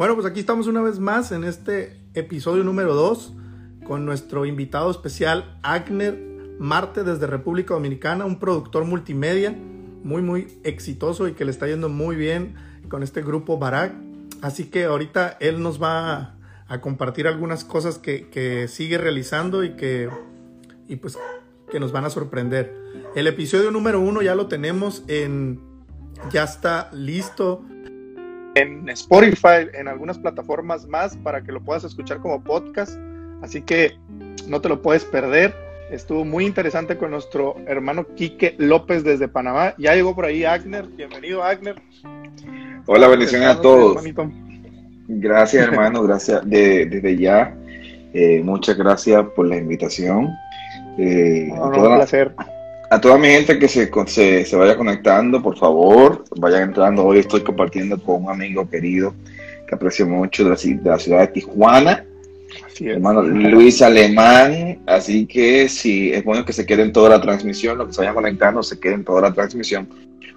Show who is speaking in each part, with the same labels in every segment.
Speaker 1: Bueno, pues aquí estamos una vez más en este episodio número 2 con nuestro invitado especial Agner Marte desde República Dominicana, un productor multimedia muy muy exitoso y que le está yendo muy bien con este grupo Barak. Así que ahorita él nos va a, compartir algunas cosas que, sigue realizando y que y pues que nos van a sorprender. El episodio número uno ya lo tenemos en ya está listo en Spotify, en algunas plataformas más para que lo puedas escuchar como podcast. Así que no te lo puedes perder. Estuvo muy interesante con nuestro hermano Quique López desde Panamá. Ya llegó por ahí Agner. Bienvenido, Agner.
Speaker 2: Hola, bendiciones a todos. Gracias, hermano. Gracias desde ya. Eh, muchas gracias por la invitación.
Speaker 1: Eh, un placer
Speaker 2: a toda mi gente que se, se, vaya conectando, por favor, vayan entrando. Hoy estoy compartiendo con un amigo querido que aprecio mucho de la, ciudad de Tijuana, hermano Luis Alemán. Así que sí, es bueno que se queden toda la transmisión, los que se vayan conectando, se queden toda la transmisión,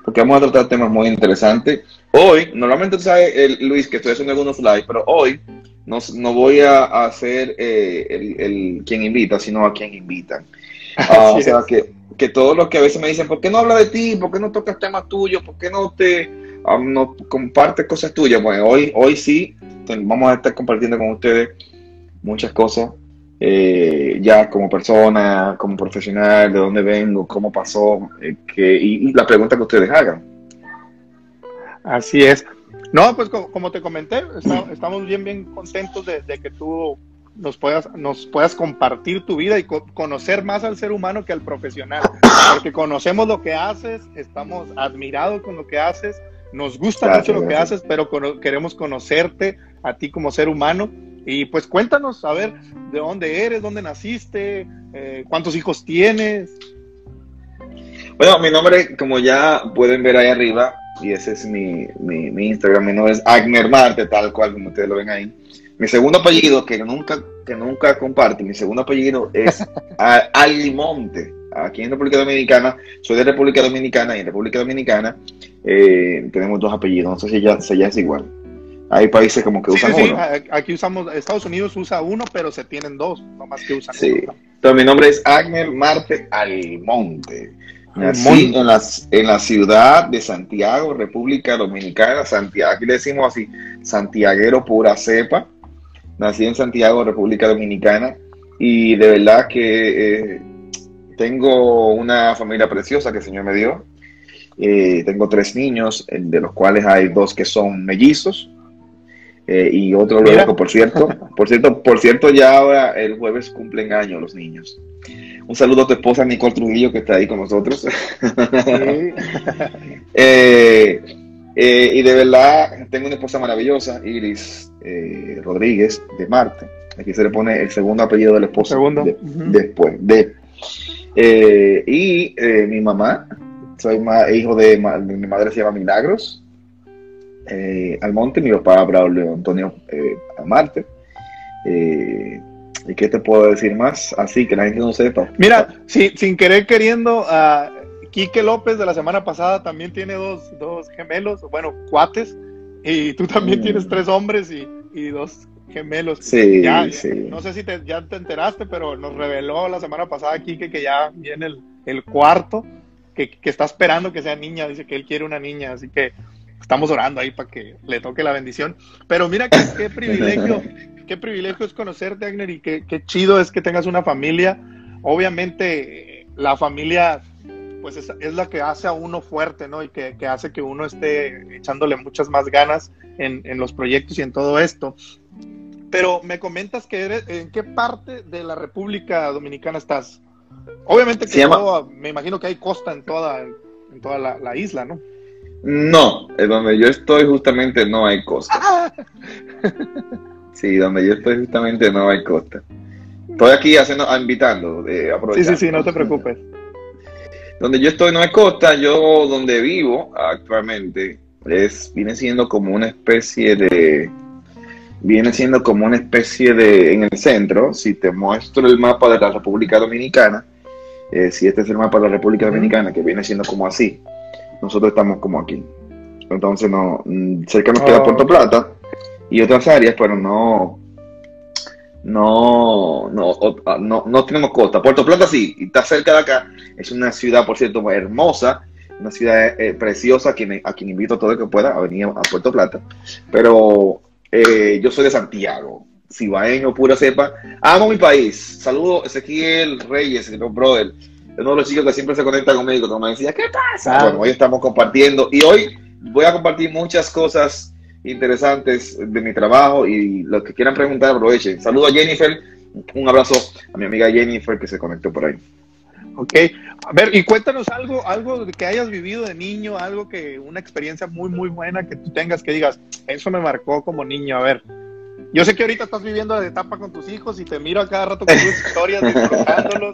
Speaker 2: porque vamos a tratar temas muy interesantes. Hoy, normalmente tú sabes, Luis, que estoy haciendo algunos live, pero hoy no, no voy a, hacer eh, el, el, quien invita, sino a quien invitan. Ah, o sea que que todos los que a veces me dicen, ¿por qué no habla de ti? ¿Por qué no tocas temas tuyos? ¿Por qué no te no compartes cosas tuyas? Bueno, hoy, hoy sí vamos a estar compartiendo con ustedes muchas cosas, eh, ya como persona, como profesional, de dónde vengo, cómo pasó, eh, que, y, la pregunta que ustedes hagan.
Speaker 1: Así es. No, pues como, te comenté, estamos bien, bien contentos de, de que tú nos puedas, nos puedas compartir tu vida y conocer más al ser humano que al profesional. Porque conocemos lo que haces, estamos admirados con lo que haces, nos gusta mucho lo que haces, pero queremos conocerte a ti como ser humano. Y pues cuéntanos, a ver, de dónde eres, dónde naciste, eh, cuántos hijos tienes.
Speaker 2: Bueno, mi nombre, como ya pueden ver ahí arriba, y ese es mi, mi, mi Instagram, mi nombre es Agner Marte, tal cual como ustedes lo ven ahí. Mi segundo apellido, que nunca, que nunca comparte, mi segundo apellido es Alimonte. Aquí en República Dominicana, soy de República Dominicana y en República Dominicana eh, tenemos dos apellidos. No sé si ya, si ya es igual. Hay países como que usan uno.
Speaker 1: Aquí usamos, Estados Unidos usa uno, pero se tienen dos, no más que usan
Speaker 2: sí. Entonces, mi nombre es Agner Marte Almonte. Nací en la, en la ciudad de Santiago, República Dominicana, Santiago, aquí le decimos así, santiaguero pura cepa. Nací en Santiago, República Dominicana, y de verdad que eh, tengo una familia preciosa que el Señor me dio. Eh, tengo tres niños, de los cuales hay dos que son mellizos eh, y otro luego, por cierto, por cierto, por cierto, ya ahora el jueves cumplen años los niños. Un saludo a tu esposa Nicole Trujillo que está ahí con nosotros. y de verdad tengo una esposa maravillosa, Iris eh, Rodríguez de Marte. Aquí se le pone el segundo apellido del esposo
Speaker 1: segundo.
Speaker 2: después de. Eh, y eh, mi mamá, soy hijo de, mi madre se llama Milagros Almonte, mi papá Braulio Antonio Marte. ¿Y qué te puedo decir más? Así que la gente no sepa.
Speaker 1: Mira, sin querer queriendo, a Quique López de la semana pasada también tiene dos, dos gemelos, bueno, cuates y tú también mm. tienes tres hombres y, dos gemelos.
Speaker 2: Sí,
Speaker 1: No sé si ya te enteraste, pero nos reveló la semana pasada aquí que, ya viene el, cuarto, que, está esperando que sea niña, dice que él quiere una niña, así que estamos orando ahí para que le toque la bendición. Pero mira qué, privilegio, qué privilegio es conocerte, Agner, y qué, qué chido es que tengas una familia. Obviamente, la familia pues es, es, la que hace a uno fuerte, ¿no? Y que, hace que uno esté echándole muchas más ganas en, los proyectos y en todo esto. Pero me comentas que eres, ¿en qué parte de la República Dominicana estás? Obviamente que me imagino que hay costa en toda, en toda la, isla, ¿no?
Speaker 2: No, en donde yo estoy justamente no hay costa. sí, donde yo estoy justamente no hay costa. Estoy aquí haciendo, invitando, eh,
Speaker 1: Sí, sí, sí, no te preocupes.
Speaker 2: Donde yo estoy no es costa, yo donde vivo actualmente es, viene siendo como una especie de, viene siendo como una especie de, en el centro, si te muestro el mapa de la República Dominicana, eh, si este es el mapa de la República Dominicana, que viene siendo como así, nosotros estamos como aquí. Entonces, no, mm, cerca nos queda oh. Puerto Plata y otras áreas, pero no, no, no, ah, no, no tenemos costa. Puerto Plata sí, está cerca de acá. Es una ciudad, por cierto, hermosa, una ciudad eh, preciosa a quien, a quien invito a todo el que pueda a venir a Puerto Plata. Pero eh, yo soy de Santiago, cibaeño, pura cepa. Amo mi país. Saludo Ezequiel Reyes, mi brother. Uno de los chicos que siempre se conecta conmigo, como me decía, ¿qué pasa? Bueno, hoy estamos compartiendo y hoy voy a compartir muchas cosas interesantes de mi trabajo y los que quieran preguntar aprovechen. Saludo a Jennifer, un abrazo a mi amiga Jennifer que se conectó por ahí.
Speaker 1: Ok, a ver, y cuéntanos algo, algo que hayas vivido de niño, algo que, una experiencia muy, muy buena que tú tengas que digas, eso me marcó como niño, a ver. Yo sé que ahorita estás viviendo la etapa con tus hijos y te miro a cada rato con tus historias, disfrutándolos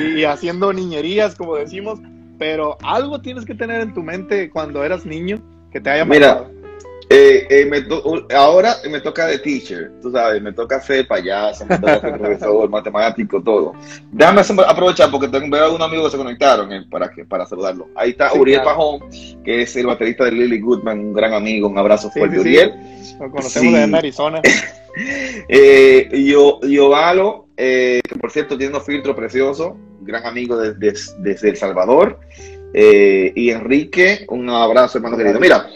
Speaker 1: y haciendo niñerías, como decimos, pero algo tienes que tener en tu mente cuando eras niño que te haya
Speaker 2: marcado. Mira, eh, eh, me ahora me toca de teacher, tú sabes, me toca ser payaso, me toca ser profesor, matemático, todo. Déjame aprovechar porque tengo veo a un amigo que se conectaron eh, para, que, para saludarlo. Ahí está Uriel Pajón, que es el baterista de Lily Goodman, un gran amigo, un abrazo fuerte, Uriel.
Speaker 1: Lo conocemos de Arizona.
Speaker 2: eh, yo, yo que por cierto tiene un filtro precioso, gran amigo desde, desde El Salvador. y Enrique, un abrazo, hermano querido. Mira,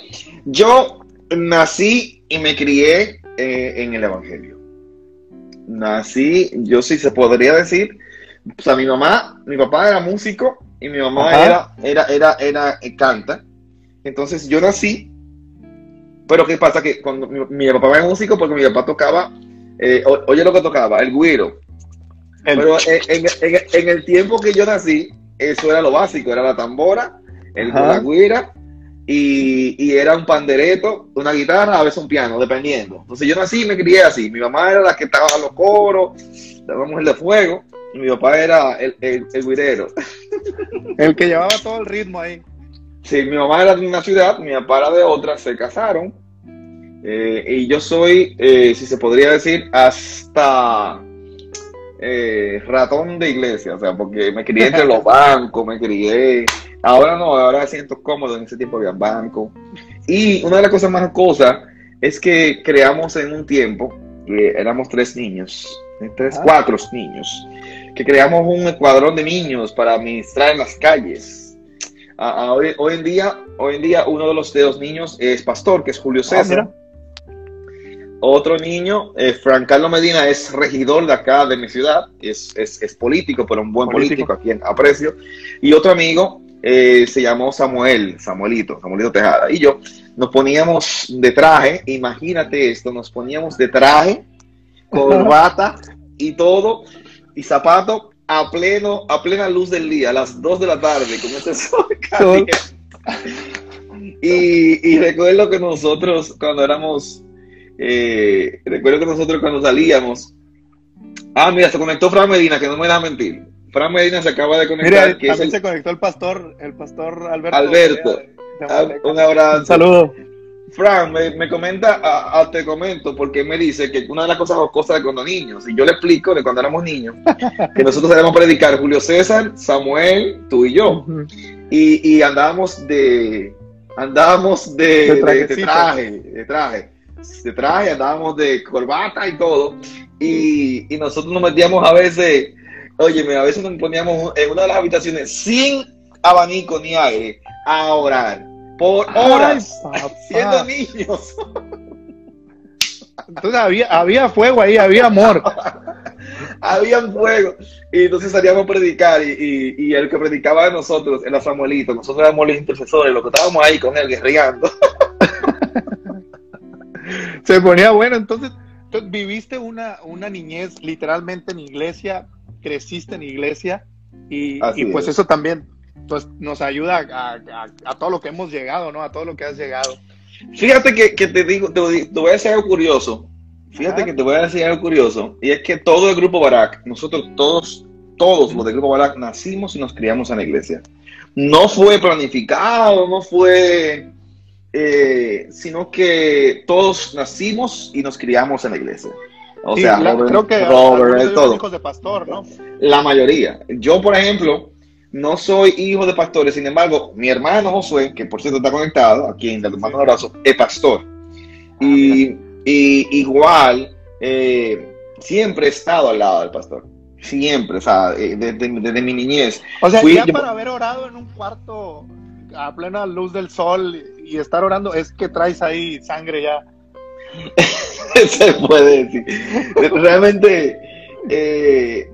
Speaker 2: yo nací y me crié eh, en el Evangelio. Nací, yo sí se podría decir, o sea, mi mamá, mi papá era músico y mi mamá era, era, era, era, eh, canta. Entonces yo nací, pero ¿qué pasa? Que cuando mi, papá era músico, porque mi papá tocaba, eh, oye lo que tocaba, el güiro. Pero en, el tiempo que yo nací, eso era lo básico, era la tambora, el, la guira y, era un pandereto, una guitarra, a veces un piano, dependiendo. Entonces yo nací y me crié así. Mi mamá era la que estaba a los coros, la mujer de fuego, y mi papá era el, el, el guirero.
Speaker 1: El que llevaba todo el ritmo ahí.
Speaker 2: Sí, mi mamá era de una ciudad, mi papá era de otra, se casaron. Eh, y yo soy, eh, si se podría decir, hasta eh, ratón de iglesia, o sea, porque me crié entre los bancos, me crié Ahora no, ahora me siento cómodo, en ese tiempo había banco. Y una de las cosas más cosas es que creamos en un tiempo, que éramos tres niños, tres, ah. cuatro niños, que creamos un escuadrón de niños para administrar en las calles. hoy, en día, hoy en día uno de los, de niños es pastor, que es Julio ah, César. Otro niño, eh, Fran Carlos Medina, es regidor de acá, de mi ciudad, es, es, político, pero un buen político. político a quien aprecio. Y otro amigo, eh, se llamó Samuel, Samuelito, Samuelito Tejada, y yo nos poníamos de traje, imagínate esto, nos poníamos de traje, corbata y todo, y zapato a pleno, a plena luz del día, a las 2 de la tarde, con este sol y, y, recuerdo que nosotros cuando éramos, eh, recuerdo que nosotros cuando salíamos, ah, mira, se conectó Fran Medina, que no me da mentir. Fran Medina se acaba de conectar.
Speaker 1: Mira, también se conectó el pastor, el pastor Alberto.
Speaker 2: Alberto, ah, un abrazo. Un
Speaker 1: saludo.
Speaker 2: Fran me, comenta, a, te comento, porque me dice que una de las cosas cosas de cuando niños, y yo le explico de cuando éramos niños, que nosotros debemos predicar Julio César, Samuel, tú y yo. y, y andábamos de, andábamos de, de, de, traje, de traje, de traje, andábamos de corbata y todo. Y, y nosotros nos metíamos a veces Oye, a veces nos poníamos en una de las habitaciones sin abanico ni aire a orar por horas, siendo niños.
Speaker 1: Entonces había, había fuego ahí, había amor.
Speaker 2: había fuego. Y entonces salíamos a predicar y, y, el que predicaba de nosotros era Samuelito. Nosotros éramos los intercesores, los que estábamos ahí con él guerreando.
Speaker 1: Se ponía bueno. Entonces, entonces viviste una, una niñez literalmente en iglesia creciste en iglesia y, pues eso también pues, nos ayuda a, todo lo que hemos llegado, ¿no? A todo lo que has llegado.
Speaker 2: Fíjate que, te digo, te, voy a decir algo curioso. Fíjate que te voy a decir algo curioso. Y es que todo el grupo Barak, nosotros todos, todos los del grupo Barak nacimos y nos criamos en la iglesia. No fue planificado, no fue, eh, sino que todos nacimos y nos criamos en la iglesia. O sea,
Speaker 1: creo que Robert, todo. hijos de pastor, ¿no?
Speaker 2: La mayoría. Yo, por ejemplo, no soy hijo de pastores, sin embargo, mi hermano Josué, que por cierto está conectado, aquí en le mando un abrazo, es pastor. Y, Y igual, eh, siempre he estado al lado del pastor. Siempre, o sea, eh, desde, mi niñez.
Speaker 1: O sea, ya para haber orado en un cuarto a plena luz del sol y estar orando, es que traes ahí sangre ya.
Speaker 2: Se puede decir. Realmente, eh,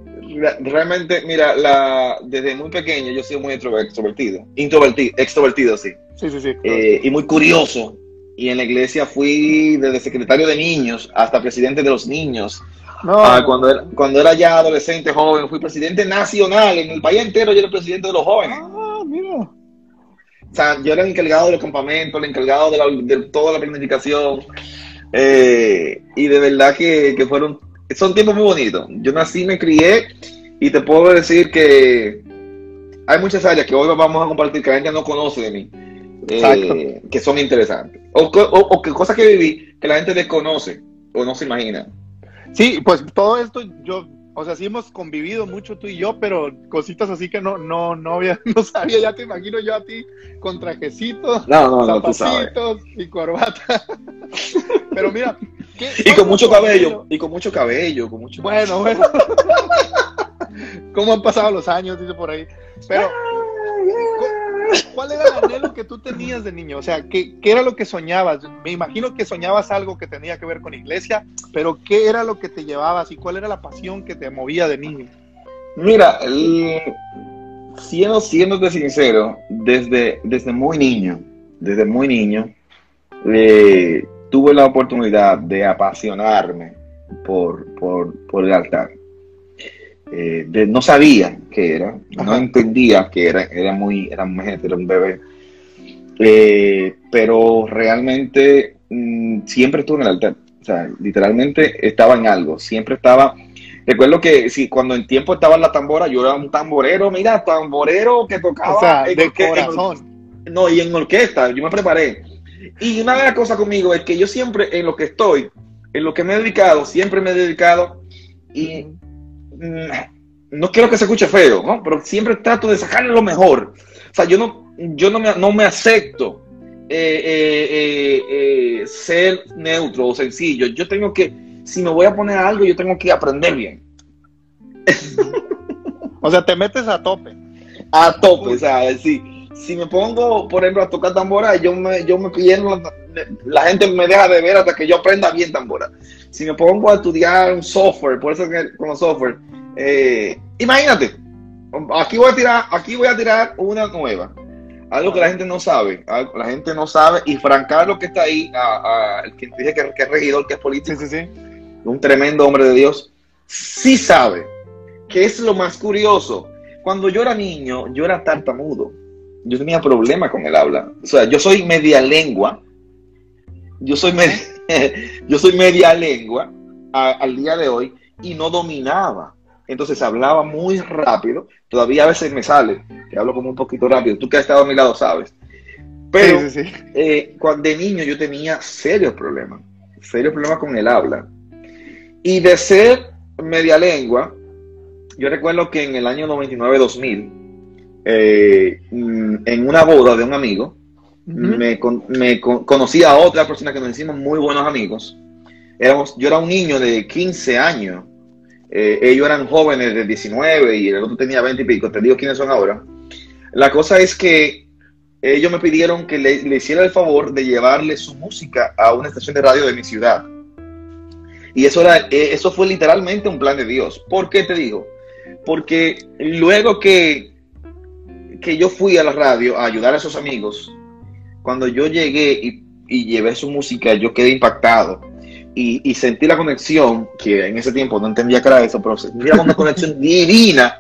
Speaker 2: realmente, mira, la, desde muy pequeño yo soy muy extrovertido, introvertido, extrovertido, sí.
Speaker 1: Sí, sí, sí.
Speaker 2: Eh, y muy curioso. Y en la iglesia fui desde secretario de niños hasta presidente de los niños. Ah, cuando, era, cuando era ya adolescente, joven, fui presidente nacional. En el país entero yo era presidente de los jóvenes.
Speaker 1: Ah, mira.
Speaker 2: O sea, yo era el encargado de los campamentos, el encargado de, toda la planificación. Eh, y de verdad que, que, fueron, son tiempos muy bonitos. Yo nací, me crié y te puedo decir que hay muchas áreas que hoy vamos a compartir que la gente no conoce de mí, eh, que son interesantes. O, o, que cosas que viví que la gente desconoce o no se imagina.
Speaker 1: Sí, pues todo esto yo o sea, sí hemos convivido mucho tú y yo, pero cositas así que no, no, no, había, no sabía, ya te imagino yo a ti con trajecitos,
Speaker 2: no,
Speaker 1: y corbata. pero mira,
Speaker 2: y con mucho cabello, y con mucho cabello, con mucho
Speaker 1: Bueno, bueno. ¿Cómo han pasado los años? Dice por ahí. Pero, ¿cuál era el anhelo que tú tenías de niño? O sea, ¿qué, era lo que soñabas? Me imagino que soñabas algo que tenía que ver con iglesia, pero ¿qué era lo que te llevabas y cuál era la pasión que te movía de niño?
Speaker 2: Mira, siendo, siendo sincero, desde, desde muy niño, desde muy niño, tuve la oportunidad de apasionarme por, por el altar. Eh, no sabía qué era, no entendía que era, era muy, era muy era un bebé. Eh, pero realmente mm, siempre estuve en el altar. O sea, literalmente estaba en algo, siempre estaba. Recuerdo que si cuando en tiempo estaba en la tambora, yo era un tamborero, mira, tamborero que tocaba.
Speaker 1: de corazón.
Speaker 2: no, y en orquesta, yo me preparé. Y una de las cosas conmigo es que yo siempre, en lo que estoy, en lo que me he dedicado, siempre me he dedicado y no quiero que se escuche feo, ¿no? Pero siempre trato de sacarle lo mejor. O sea, yo no, yo no me, no me acepto eh, eh, eh, ser neutro o sencillo. Yo tengo que, si me voy a poner algo, yo tengo que aprender bien.
Speaker 1: o sea, te metes a tope.
Speaker 2: A tope, o sea, si, si me pongo, por ejemplo, a tocar tambora, yo me, yo me pierdo, la gente me deja de ver hasta que yo aprenda bien tambora. Si me pongo a estudiar un software, por eso que con software, eh, imagínate, aquí voy a tirar, aquí voy a tirar una nueva. Algo que la gente no sabe, la gente no sabe, y Francarlo que está ahí, a, el que dije que, es regidor, que es político, un tremendo hombre de Dios, sí sabe que es lo más curioso. Cuando yo era niño, yo era tartamudo. Yo tenía problemas con el habla. O sea, yo soy media lengua. Yo soy media, yo soy media lengua al día de hoy y no dominaba. Entonces hablaba muy rápido. Todavía a veces me sale, que hablo como un poquito rápido. Tú que has estado a mi lado sabes. Pero eh, cuando de niño yo tenía serios problemas, serios problemas con el habla. Y de ser media lengua, yo recuerdo que en el año 99-2000, eh, mm, en una boda de un amigo, me, conocí a otra persona que nos hicimos muy buenos amigos. Éramos, yo era un niño de 15 años, eh, ellos eran jóvenes de 19 y el otro tenía 20 y pico, te digo quiénes son ahora. La cosa es que ellos me pidieron que le, hiciera el favor de llevarle su música a una estación de radio de mi ciudad. Y eso, era, eh, eso fue literalmente un plan de Dios. ¿Por qué te digo? Porque luego que, que yo fui a la radio a ayudar a esos amigos, cuando yo llegué y, llevé su música, yo quedé impactado. Y, sentí la conexión, que en ese tiempo no entendía que era eso, pero sentí una conexión divina,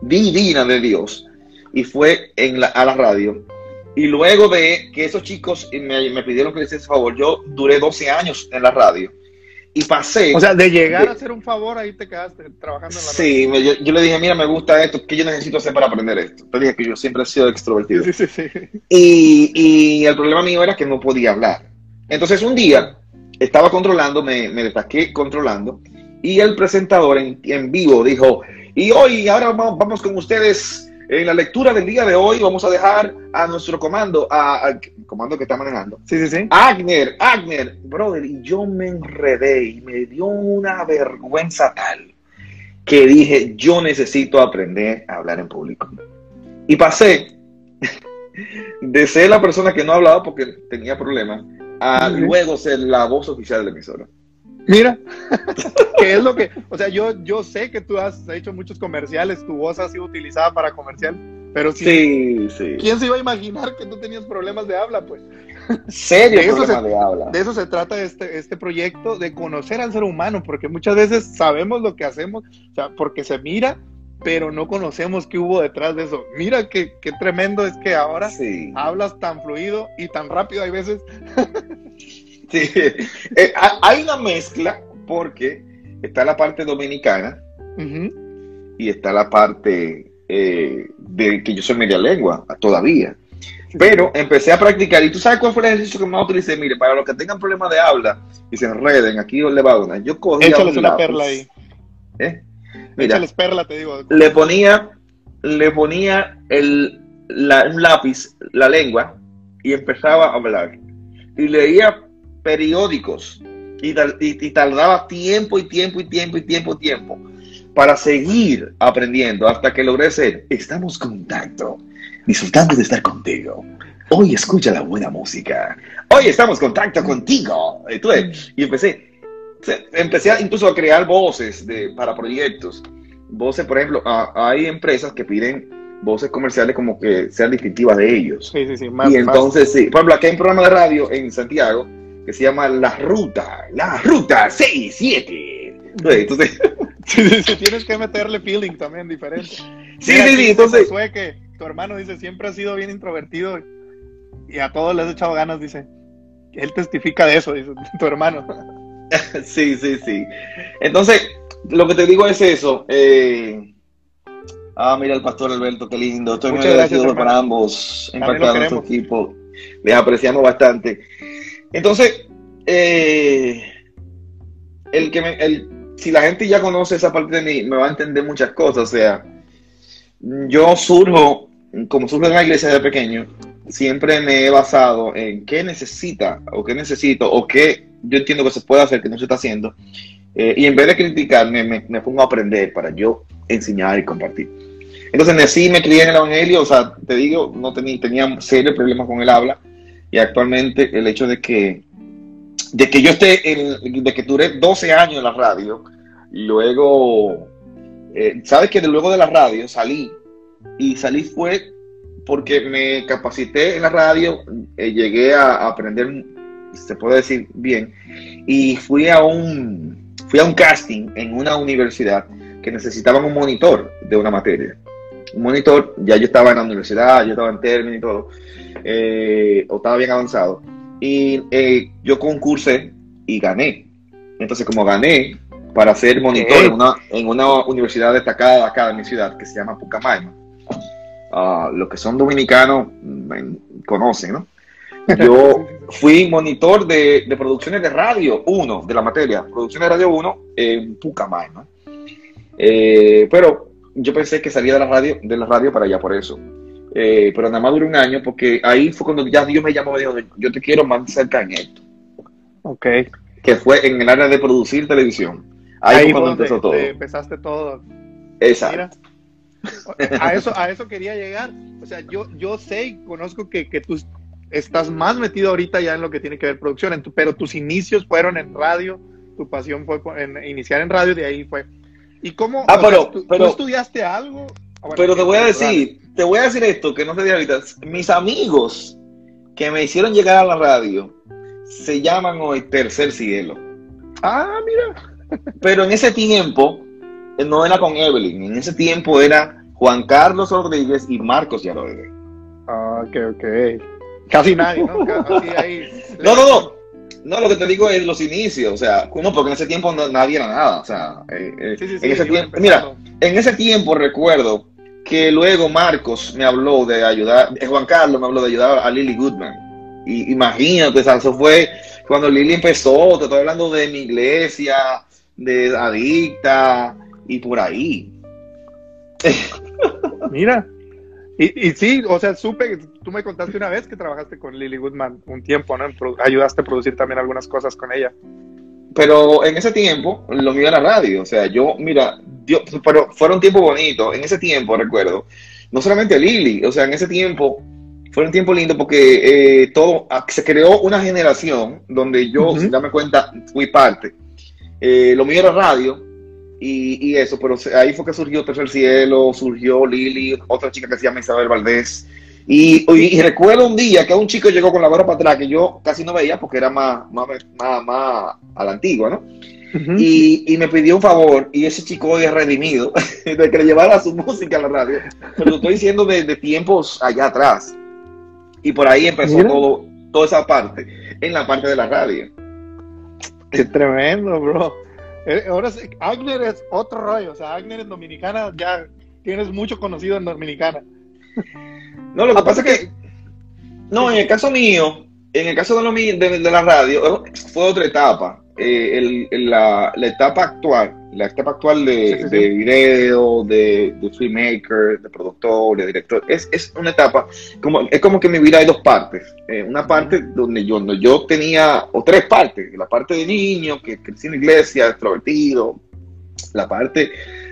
Speaker 2: divina de Dios. Y fue en la, a la radio. Y luego de que esos chicos me, me pidieron que les hiciese favor, yo duré 12 años en la radio y pasé.
Speaker 1: O sea, de llegar a hacer un favor, ahí te quedaste trabajando en la
Speaker 2: Sí, yo, le dije, mira, me gusta esto, ¿qué yo necesito hacer para aprender esto? Te dije que yo siempre he sido extrovertido. Sí, sí, sí. Y, y, el problema mío era que no podía hablar. Entonces un día estaba controlando, me, me destaqué controlando, y el presentador en, en vivo dijo, y hoy, ahora vamos, vamos con ustedes En la lectura del día de hoy vamos a dejar a nuestro comando, a, comando que está manejando.
Speaker 1: Sí, sí, sí.
Speaker 2: Agner, Agner, brother, y yo me enredé y me dio una vergüenza tal que dije, yo necesito aprender a hablar en público. Y pasé de ser la persona que no hablaba porque tenía problemas a luego ser la voz oficial de la emisora.
Speaker 1: Mira, que es lo que, o sea, yo, yo sé que tú has hecho muchos comerciales, tu voz ha sido utilizada para comercial, pero
Speaker 2: sí, sí.
Speaker 1: ¿quién se iba a imaginar que tú tenías problemas de habla, pues?
Speaker 2: Serio de eso se, de habla.
Speaker 1: De eso se trata este, este proyecto, de conocer al ser humano, porque muchas veces sabemos lo que hacemos, o sea, porque se mira, pero no conocemos qué hubo detrás de eso. Mira qué, qué tremendo es que ahora hablas tan fluido y tan rápido hay veces.
Speaker 2: Sí, eh, hay una mezcla porque está la parte dominicana y está la parte eh, de que yo soy media lengua todavía. Pero empecé a practicar y tú sabes cuál fue el ejercicio que más utilicé. Mire, para los que tengan problemas de habla y se enreden, aquí le va una. Yo cogía
Speaker 1: Échales una perla ahí. ¿Eh? Mira, Échales perla, te digo.
Speaker 2: Le ponía, le ponía el, un lápiz, la lengua, y empezaba a hablar. Y leía periódicos y, tardaba tiempo y tiempo y tiempo y tiempo y tiempo para seguir aprendiendo hasta que logré ser, estamos en contacto, disfrutando de estar contigo. Hoy escucha la buena música. Hoy estamos en contacto contigo. y empecé, empecé incluso a crear voces de, para proyectos. Voces, por ejemplo, hay empresas que piden voces comerciales como que sean distintivas de ellos.
Speaker 1: Sí, sí, sí.
Speaker 2: y entonces, sí. Por ejemplo, aquí hay un programa de radio en Santiago que se llama La Ruta, La Ruta 67. Entonces,
Speaker 1: tienes que meterle feeling también diferente.
Speaker 2: Sí, sí, sí, entonces...
Speaker 1: que tu hermano dice, siempre ha sido bien introvertido y a todos les ha echado ganas, dice. Él testifica de eso, dice tu hermano.
Speaker 2: sí, sí, sí. Entonces, lo que te digo es eso. Eh... Ah, mira el pastor Alberto, qué lindo. Estoy muy agradecido para ambos, de nuestro equipo. Les apreciamos bastante. Entonces, eh, el que el, si la gente ya conoce esa parte de mí, me va a entender muchas cosas. O sea, yo surjo, como surjo en la iglesia de pequeño, siempre me he basado en qué necesita o qué necesito o qué yo entiendo que se puede hacer que no se está haciendo. Eh, y en vez de criticarme, me, pongo a aprender para yo enseñar y compartir. Entonces, nací, me crié en el Evangelio, o sea, te digo, no tenía, tenía serios problemas con el habla y actualmente el hecho de que, de que yo esté, en, de que duré 12 años en la radio, luego, eh, sabes que luego de la radio salí, y salí fue porque me capacité en la radio, eh, llegué a, aprender, se puede decir bien, y fui a un, fui a un casting en una universidad que necesitaban un monitor de una materia. Monitor, ya yo estaba en la universidad, yo estaba en término y todo, eh, o estaba bien avanzado. Y eh, yo concursé y gané. Entonces, como gané para ser monitor en, una, en una universidad destacada acá de mi ciudad, que se llama Pucamaima, uh, los que son dominicanos conocen, ¿no? Yo fui monitor de, de, producciones de radio 1, de la materia, producciones de radio 1 en Pucamaima. Eh, pero yo pensé que salía de la radio, de la radio para allá por eso. Eh, pero nada más duró un año porque ahí fue cuando ya Dios me llamó y me dijo, yo te quiero más cerca en esto.
Speaker 1: Ok.
Speaker 2: Que fue en el área de producir televisión. Ahí, fue cuando empezó todo.
Speaker 1: Empezaste todo.
Speaker 2: Exacto.
Speaker 1: a eso, a eso quería llegar. O sea, yo, yo sé y conozco que, que tú estás más metido ahorita ya en lo que tiene que ver producción, pero tus inicios fueron en radio, tu pasión fue en, iniciar en radio, de ahí fue. ¿Y cómo?
Speaker 2: Ah, pero, ¿tú,
Speaker 1: estudiaste algo?
Speaker 2: Ah, pero te voy a decir, te voy a decir esto que no te diga ahorita. Mis amigos que me hicieron llegar a la radio se llaman hoy Tercer Cielo.
Speaker 1: Ah, mira.
Speaker 2: Pero en ese tiempo eh, no era con Evelyn, en ese tiempo era Juan Carlos Rodríguez y Marcos Yaroide.
Speaker 1: Ah, ok, ok. Casi nadie, ¿no?
Speaker 2: no, no, no. No, lo que te digo es los inicios, o sea, no, porque en ese tiempo no, nadie era nada, o sea, eh, eh, en ese tiempo, mira, en ese tiempo recuerdo que luego Marcos me habló de ayudar, eh, Juan Carlos me habló de ayudar a Lily Goodman. Y imagínate, eso fue cuando Lily empezó, te estoy hablando de mi iglesia, de Adicta y por ahí.
Speaker 1: Mira, Y, y, sí, o sea, supe, tú me contaste una vez que trabajaste con Lily Goodman un tiempo, ¿no? Ayudaste a producir también algunas cosas con ella.
Speaker 2: Pero en ese tiempo, lo mío era radio, o sea, yo, mira, pero fueron tiempos bonitos, en ese tiempo, recuerdo, no solamente Lily, o sea, en ese tiempo fue un tiempo lindo porque eh, todo, ah, se creó una generación donde yo, sin darme cuenta, fui parte. Eh, lo mío era radio, y, eso, pero ahí fue que surgió Tercer Cielo, surgió Lili, otra chica que se llama Isabel Valdés. Y, y, recuerdo un día que un chico llegó con la gorra para atrás que yo casi no veía porque era más, más, más, a la antigua, ¿no? y, y, me pidió un favor y ese chico hoy es redimido de que le llevara su música a la radio. Pero lo estoy diciendo de, de, tiempos allá atrás. Y por ahí empezó todo, toda esa parte, en la parte de la radio.
Speaker 1: Qué tremendo, bro. Eh, ahora sí, Agner es otro rollo, o sea, Agner en Dominicana ya tienes mucho conocido en Dominicana.
Speaker 2: No, lo que pasa es que, no, en el caso mío, en el caso de, lo mío, de, la radio, fue otra etapa. Eh, la, etapa actual, la etapa actual de, video, de, de filmmaker, de productor, de director, es, es, una etapa, como, es como que mi vida hay dos partes. Eh, una parte donde yo, donde yo tenía, o tres partes, la parte de niño, que crecí en la iglesia, extrovertido, la parte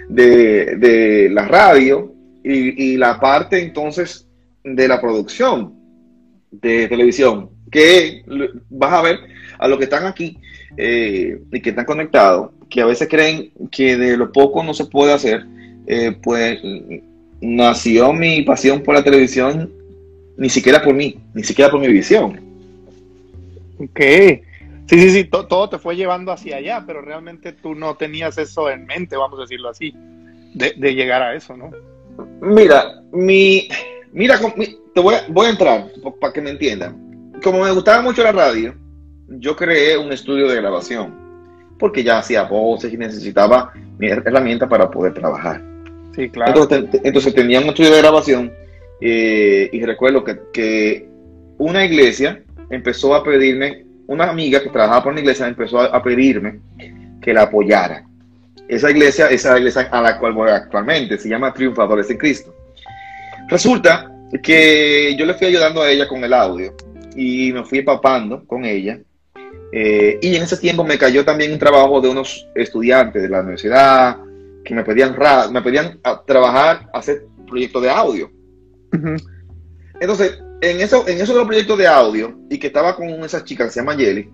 Speaker 2: de, de la radio y, y la parte entonces de la producción de televisión, que vas a ver a los que están aquí eh, y que están conectados, que a veces creen que de lo poco no se puede hacer, eh, pues nació mi pasión por la televisión ni siquiera por mí, ni siquiera por mi visión.
Speaker 1: Ok. Sí, sí, sí, todo te fue llevando hacia allá, pero realmente tú no tenías eso en mente, vamos a decirlo así, de, llegar a eso, ¿no?
Speaker 2: Mira, mi, mira, te voy a, voy a entrar para que me entiendan. Como me gustaba mucho la radio, yo creé un estudio de grabación porque ya hacía voces y necesitaba mi herramienta para poder trabajar.
Speaker 1: Sí, claro.
Speaker 2: Entonces, tenía un estudio de grabación eh, y recuerdo que, una iglesia empezó a pedirme, una amiga que trabajaba por una iglesia empezó a, pedirme que la apoyara. Esa iglesia, esa iglesia a la cual voy actualmente, se llama Triunfadores de Cristo. Resulta que yo le fui ayudando a ella con el audio y me fui empapando con ella eh, y en ese tiempo me cayó también un trabajo de unos estudiantes de la universidad que me pedían, me pedían a trabajar, hacer proyectos de audio. Entonces, en eso, en esos proyectos de audio y que estaba con esas chicas que se llama Jelly,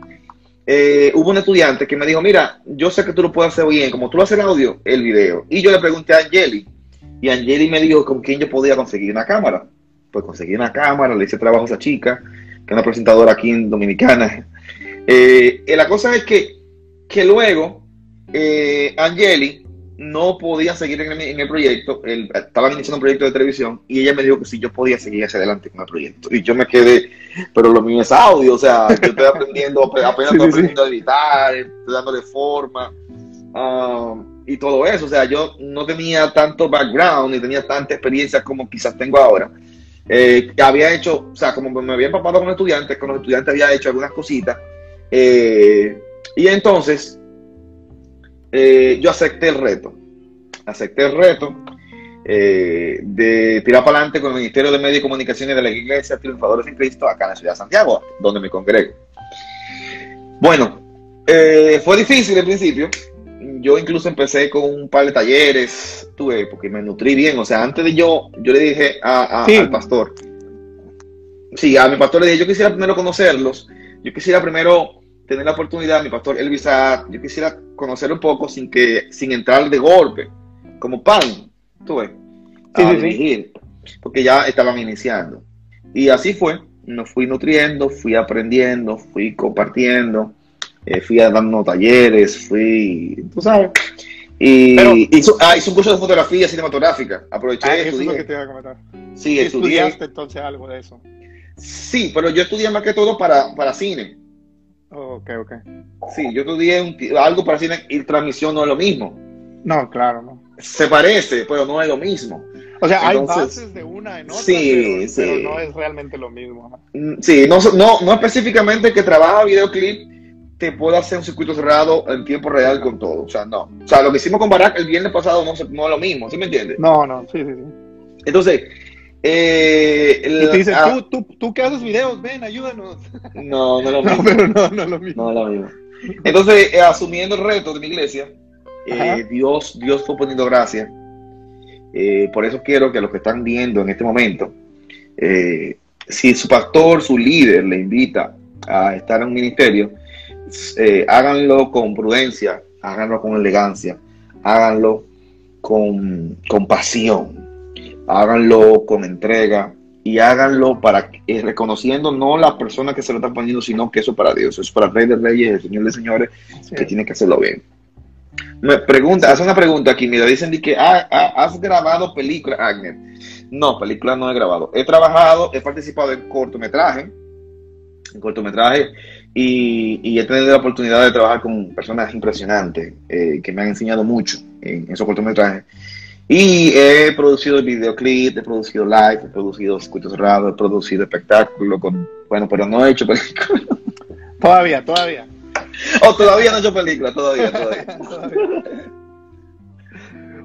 Speaker 2: eh, hubo un estudiante que me dijo, mira, yo sé que tú lo puedes hacer bien, como tú lo haces el audio, el video. Y yo le pregunté a Angeli, y Angeli me dijo con quién yo podía conseguir una cámara. Pues conseguí una cámara, le hice trabajo a esa chica, que es una presentadora aquí en Dominicana, eh, la cosa es que, que luego eh, Angeli no podía seguir en el, proyecto, estaban iniciando un proyecto de televisión y ella me dijo que si yo podía seguir hacia adelante con el proyecto. Y yo me quedé, pero lo mío es audio, o sea, yo estoy aprendiendo, apenas estoy aprendiendo a editar, estoy dándole forma um, y todo eso. O sea, yo no tenía tanto background ni tenía tanta experiencia como quizás tengo ahora. Eh, había hecho, o sea, como me había empapado con estudiantes, con los estudiantes había hecho algunas cositas eh, y entonces eh, yo acepté el reto, acepté el reto de tirar para adelante con el Ministerio de Medio y Comunicaciones de la Iglesia Triunfadores en Cristo acá en la ciudad de Santiago, donde me congrego. Bueno, fue difícil al principio. Yo incluso empecé con un par de talleres, tuve, porque me nutrí bien. O sea, antes de yo, yo le dije al pastor, sí, a mi pastor le dije, yo quisiera primero conocerlos yo quisiera primero tener la oportunidad, mi pastor Elvis yo quisiera conocer un poco sin que sin entrar de golpe, como pan, ves, sí, porque ya estaban iniciando. Y así fue, nos fui nutriendo, fui aprendiendo, fui compartiendo, eh, fui dando talleres, fui, tú sabes. Y ah, hice un curso de fotografía cinematográfica. Aproveché. Ah,
Speaker 1: eso es lo que te iba a comentar.
Speaker 2: Sí,
Speaker 1: estudiaste entonces algo de eso?
Speaker 2: Sí, pero yo estudié más que todo para, para cine.
Speaker 1: ok, ok.
Speaker 2: Sí, yo estudié algo para cine y transmisión no es lo mismo.
Speaker 1: No, claro, no.
Speaker 2: Se parece, pero no es lo mismo.
Speaker 1: O sea, hay bases de una en otra,
Speaker 2: sí,
Speaker 1: pero, no es realmente lo mismo.
Speaker 2: Mm, sí, no, no, no específicamente que trabaja videoclip te pueda hacer un circuito cerrado en tiempo real con todo. O sea, no. O sea, lo que hicimos con Barack el viernes pasado no, no es lo mismo, ¿sí me entiendes?
Speaker 1: No, no, sí, sí, sí.
Speaker 2: Entonces,
Speaker 1: Eh, y te dice, ah, tú, tú, tú que haces videos, ven, ayúdanos.
Speaker 2: No, no lo mismo. No, pero no, no lo mismo. No lo mismo. Entonces, eh, asumiendo el reto de mi iglesia, eh, Dios, Dios fue poniendo gracia. Eh, por eso quiero que los que están viendo en este momento, si su pastor, su líder le invita a estar en un ministerio, háganlo con prudencia, háganlo con elegancia, háganlo con, con pasión, háganlo con entrega, y háganlo para eh, reconociendo no la persona que se lo está poniendo, sino que eso para Dios, es para el Rey de Reyes, el Señor de Señores, que tiene que hacerlo bien. Me pregunta, hace una pregunta aquí, mira, dicen que ah, ah, has grabado películas, Agnes. No, películas no he grabado. He trabajado, he participado en cortometraje, en cortometraje, y, he tenido la oportunidad de trabajar con personas impresionantes eh, que me han enseñado mucho en esos cortometrajes. Y he producido videoclip, he producido live, he producido circuitos cerrados, he producido espectáculo con, bueno, pero no he hecho película.
Speaker 1: Todavía, todavía.
Speaker 2: O oh, todavía no he hecho película, todavía, todavía.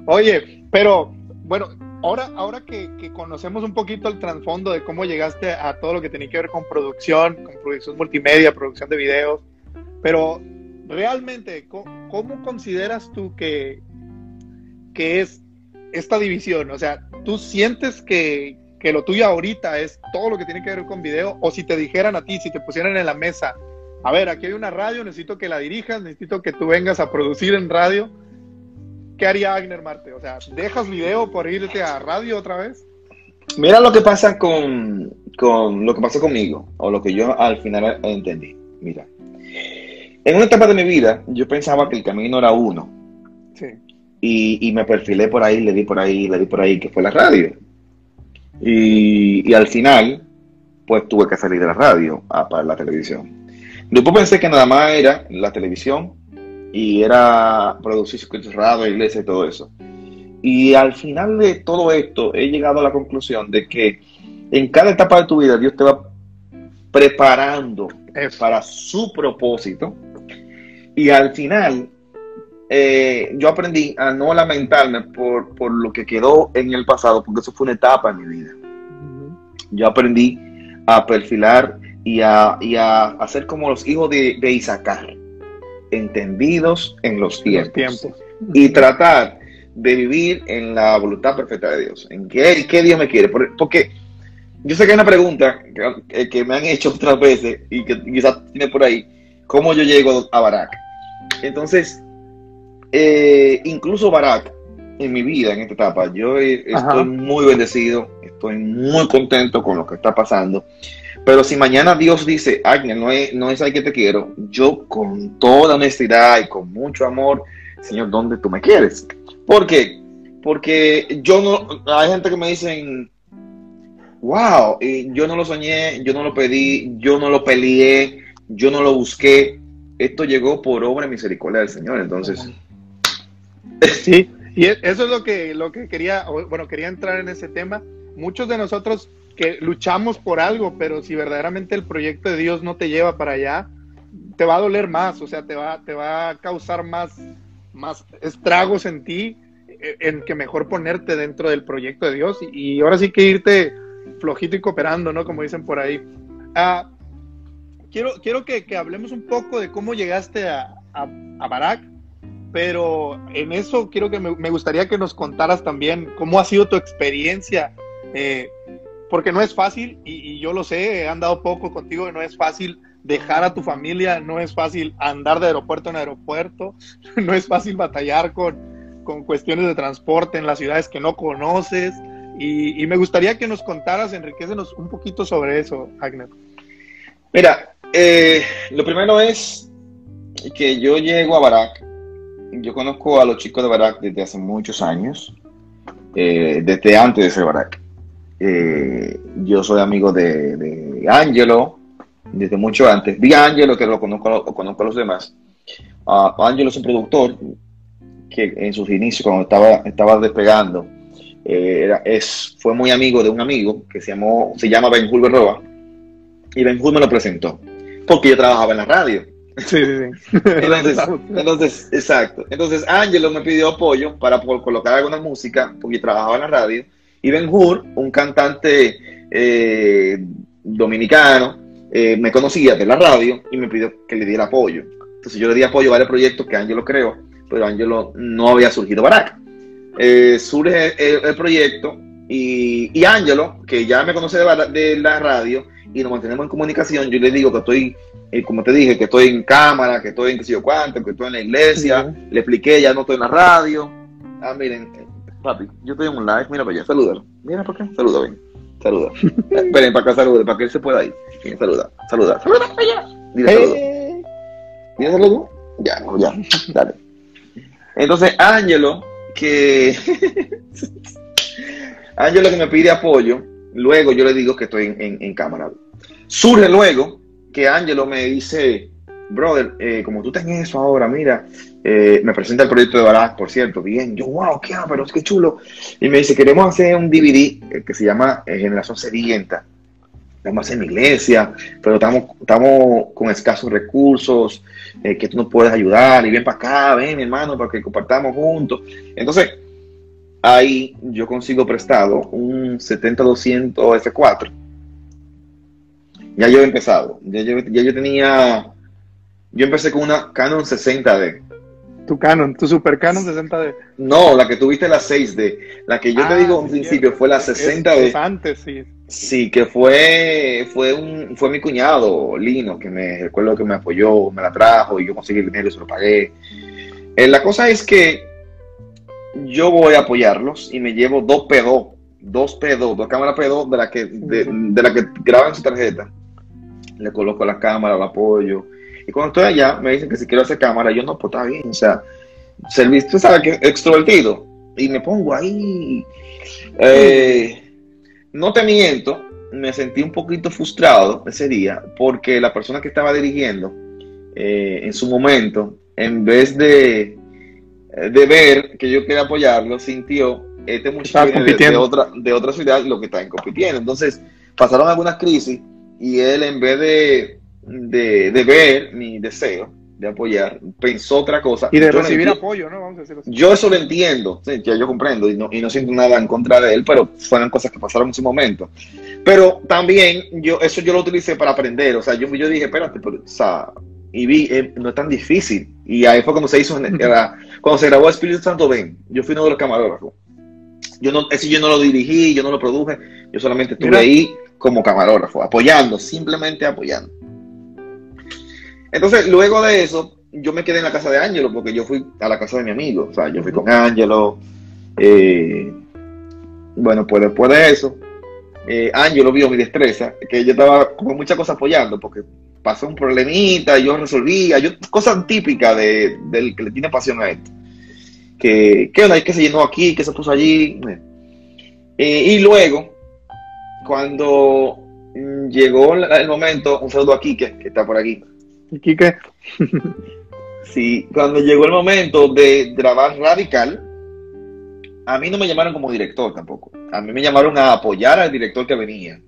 Speaker 1: Oye, pero bueno, ahora, ahora que, conocemos un poquito el trasfondo de cómo llegaste a todo lo que tenía que ver con producción, con producción multimedia, producción de videos, pero realmente, ¿cómo, cómo consideras tú que, que es esta división? O sea, ¿tú sientes que, lo tuyo ahorita es todo lo que tiene que ver con video? O si te dijeran a ti, si te pusieran en la mesa, a ver, aquí hay una radio, necesito que la dirijas, necesito que tú vengas a producir en radio, ¿qué haría Agner Marte? O sea, ¿dejas video por irte a radio otra vez?
Speaker 2: Mira lo que pasa con, con lo que pasó conmigo, o lo que yo al final entendí. Mira, en una etapa de mi vida, yo pensaba que el camino era uno. Sí y, me perfilé por ahí, le di por ahí, le di por ahí, que fue la radio. Y, al final, pues tuve que salir de la radio a, para la televisión. Después pensé que nada más era la televisión y era producir circuitos radio, iglesia y todo eso. Y al final de todo esto he llegado a la conclusión de que en cada etapa de tu vida Dios te va preparando para su propósito y al final eh, yo aprendí a no lamentarme por, por, lo que quedó en el pasado, porque eso fue una etapa en mi vida. Yo aprendí a perfilar y a, y a hacer como los hijos de, de Isaacar, entendidos en los tiempos, y tratar de vivir en la voluntad perfecta de Dios, en qué, qué Dios me quiere. Porque yo sé que hay una pregunta que, que me han hecho otras veces y que quizás tiene por ahí, ¿cómo yo llego a Barak? Entonces, eh, incluso Barak, en mi vida, en esta etapa, yo estoy muy bendecido, estoy muy contento con lo que está pasando. Pero si mañana Dios dice, Agnes, no es, no es ahí que te quiero, yo con toda honestidad y con mucho amor, Señor, ¿dónde tú me quieres? ¿Por qué? Porque yo no, hay gente que me dicen, wow, yo no lo soñé, yo no lo pedí, yo no lo peleé, yo no lo busqué, esto llegó por obra y misericordia del Señor. Entonces,
Speaker 1: Sí, y e, eso es lo que, lo que quería, bueno, quería entrar en ese tema. Muchos de nosotros que luchamos por algo, pero si verdaderamente el proyecto de Dios no te lleva para allá, te va a doler más, o sea, te va, te va a causar más, más estragos en ti, e, en que mejor ponerte dentro del proyecto de Dios y, ahora sí que irte flojito y cooperando, ¿no? Como dicen por ahí. Ah, quiero quiero que, hablemos un poco de cómo llegaste a, a, a Barak pero en eso quiero que me, gustaría que nos contaras también cómo ha sido tu experiencia, eh, porque no es fácil, y, yo lo sé, he andado poco contigo, no es fácil dejar a tu familia, no es fácil andar de aeropuerto en aeropuerto, no es fácil batallar con, con cuestiones de transporte en las ciudades que no conoces, y, me gustaría que nos contaras, enriquecenos un poquito sobre eso, Agnes.
Speaker 2: Mira, eh, lo primero es que yo llego a Barak yo conozco a los chicos de Barak desde hace muchos años, eh, desde antes de ser Barak. Eh, yo soy amigo de, Angelo desde mucho antes. Vi a Angelo, que lo conozco, conozco a los demás. Uh, Angelo es un productor que en sus inicios, cuando estaba, estaba despegando, eh, es, fue muy amigo de un amigo que se, llamó, se llama Ben Berroa. Y Ben me lo presentó, porque yo trabajaba en la radio. Sí, sí, Entonces, exacto. Entonces, Angelo me pidió apoyo para poder colocar alguna música, porque trabajaba en la radio, Y Ben Hur, un cantante eh, dominicano, eh, me conocía de la radio y me pidió que le diera apoyo. Entonces yo le di apoyo a varios proyectos que Ángelo creó, pero Ángelo no había surgido para eh, surge el, proyecto y, y Ángelo, que ya me conoce de la, radio y nos mantenemos en comunicación, yo le digo que estoy, eh, como te dije, que estoy en cámara, que estoy en que sé yo cuánto, que estoy en la iglesia, le expliqué, ya no estoy en la radio. Ah, miren, papi, yo estoy en un live, mira para allá, salúdalo. Mira para acá, saluda, ven, saluda. Esperen para acá, salude, para que él se pueda ir. saluda, saluda, saluda para allá. Dile saludo. Dile saludo. Ya, ya, dale. Entonces, Ángelo que Ángelo que me pide apoyo, luego yo le digo que estoy en, cámara. Surge luego que Ángelo me dice, brother, eh, como tú tenés eso ahora, mira, eh, me presenta el proyecto de Barack, por cierto, bien, yo, wow, qué, pero es chulo. Y me dice, queremos hacer un DVD eh, que se llama Generación Sedienta. Hacer en mi iglesia, pero estamos, estamos con escasos recursos, que tú nos puedes ayudar, y ven para acá, ven hermano, para que compartamos juntos. Entonces, ahí yo consigo prestado un 70-200 F4. Ya yo he empezado, ya yo, ya yo tenía, yo empecé con una Canon 60D.
Speaker 1: Tu Canon, tu Super Canon 60D.
Speaker 2: No, la que tuviste la 6D. La que yo te ah, digo en principio fue la 60D.
Speaker 1: antes, sí.
Speaker 2: Sí, que fue, fue, un, fue mi cuñado, Lino, que me recuerdo que me apoyó, me la trajo y yo conseguí el dinero y se lo pagué. Eh, la cosa es que yo voy a apoyarlos y me llevo dos P2, dos P2, dos cámaras P2 de la que, de, la que graban su tarjeta. Le coloco la cámara, el apoyo. Y cuando estoy allá, me dicen que si quiero hacer cámara, yo no, pues está bien. O sea, servicio, ¿sabes que Extrovertido. Y me pongo ahí. Eh, no te miento, me sentí un poquito frustrado ese día porque la persona que estaba dirigiendo eh, en su momento, en vez de, de ver que yo quería apoyarlo, sintió este muchacho de, otra, de otra ciudad lo que están compitiendo. Entonces pasaron algunas crisis y él en vez de, de ver mi deseo, de apoyar, pensó otra cosa.
Speaker 1: Y de recibir apoyo, ¿no? Vamos a
Speaker 2: decirlo Yo eso lo entiendo, sí, ya yo comprendo y no, y no siento nada en contra de él, pero fueron cosas que pasaron en su momento. Pero también yo eso yo lo utilicé para aprender, o sea, yo, yo dije, espérate, pero, o sea, y vi, eh, no es tan difícil. Y ahí fue cuando se hizo, cuando se grabó Espíritu Santo Ven, yo fui uno de los camarógrafos. Yo no, ese yo no lo dirigí, yo no lo produje, yo solamente estuve ahí como camarógrafo, apoyando, simplemente apoyando. Entonces, luego de eso, yo me quedé en la casa de Ángelo porque yo fui a la casa de mi amigo. O sea, yo fui con Ángelo. Eh, bueno, pues después de eso, eh, Ángelo vio mi destreza, que yo estaba con muchas cosas apoyando porque pasó un problemita, yo resolvía, yo, cosas típicas de, del que le tiene pasión a esto. Que, que hay que se llenó aquí, que se puso allí. Eh, y luego, cuando mm, llegó el momento, un saludo aquí, que, está por aquí
Speaker 1: ¿Y Quique?
Speaker 2: sí, cuando llegó el momento de grabar Radical, a mí no me llamaron como director tampoco. A mí me llamaron a apoyar al director que venía.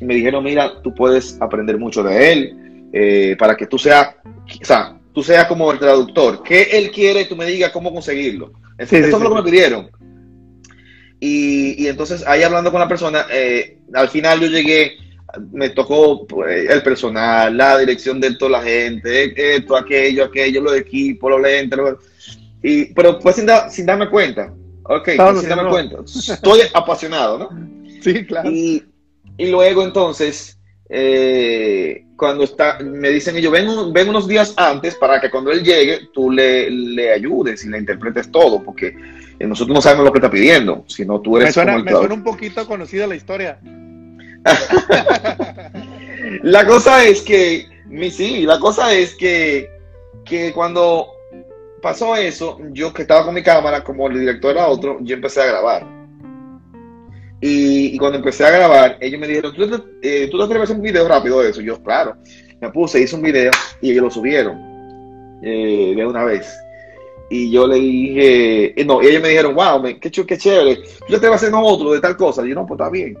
Speaker 2: Y me dijeron, mira, tú puedes aprender mucho de él eh, para que tú seas, o sea, tú seas como el traductor. ¿Qué él quiere? Tú me digas cómo conseguirlo. Eso, es lo que me pidieron. Y, entonces ahí hablando con la persona, eh, al final yo llegué me tocó pues, el personal, la dirección de toda la gente, esto, aquello, aquello, los equipos, los lentes, y, pero pues sin, sin darme cuenta. Ok, sin darme cuenta. Estoy apasionado, ¿no?
Speaker 1: Sí, claro.
Speaker 2: Y, y luego entonces, eh, cuando está, me dicen ellos, ven, ven unos días antes para que cuando él llegue, tú le, le ayudes y le interpretes todo, porque nosotros no sabemos lo que está pidiendo, sino tú eres...
Speaker 1: Me suena, me suena un poquito conocida la historia.
Speaker 2: la cosa es que, sí, la cosa es que, que cuando pasó eso, yo que estaba con mi cámara, como el director era otro, yo empecé a grabar. Y, cuando empecé a grabar, ellos me dijeron, ¿tú, eh, ¿tú te a hacer un video rápido de eso? Yo, claro. Me puse, hice un video y ellos lo subieron eh, de una vez. Y yo le dije, eh, no, y ellos me dijeron, wow, qué, qué chévere. Yo te voy a hacer otro de tal cosa. Y yo, no, pues está bien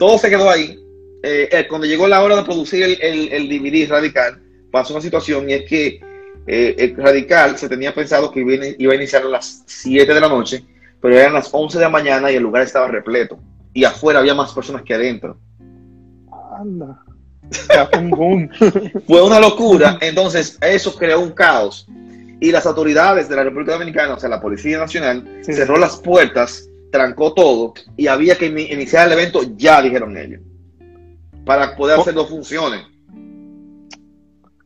Speaker 2: todo se quedó ahí. Eh, eh, cuando llegó la hora de producir el, DVD Radical, pasó una situación y es que eh, el Radical se tenía pensado que iba, a iniciar a las 7 de la noche, pero eran las 11 de la mañana y el lugar estaba repleto. Y afuera había más personas que adentro.
Speaker 1: Anda.
Speaker 2: Fue una locura. Entonces, eso creó un caos. Y las autoridades de la República Dominicana, o sea, la Policía Nacional, cerró las puertas, trancó todo y había que iniciar el evento, ya dijeron ellos, para poder hacer dos funciones.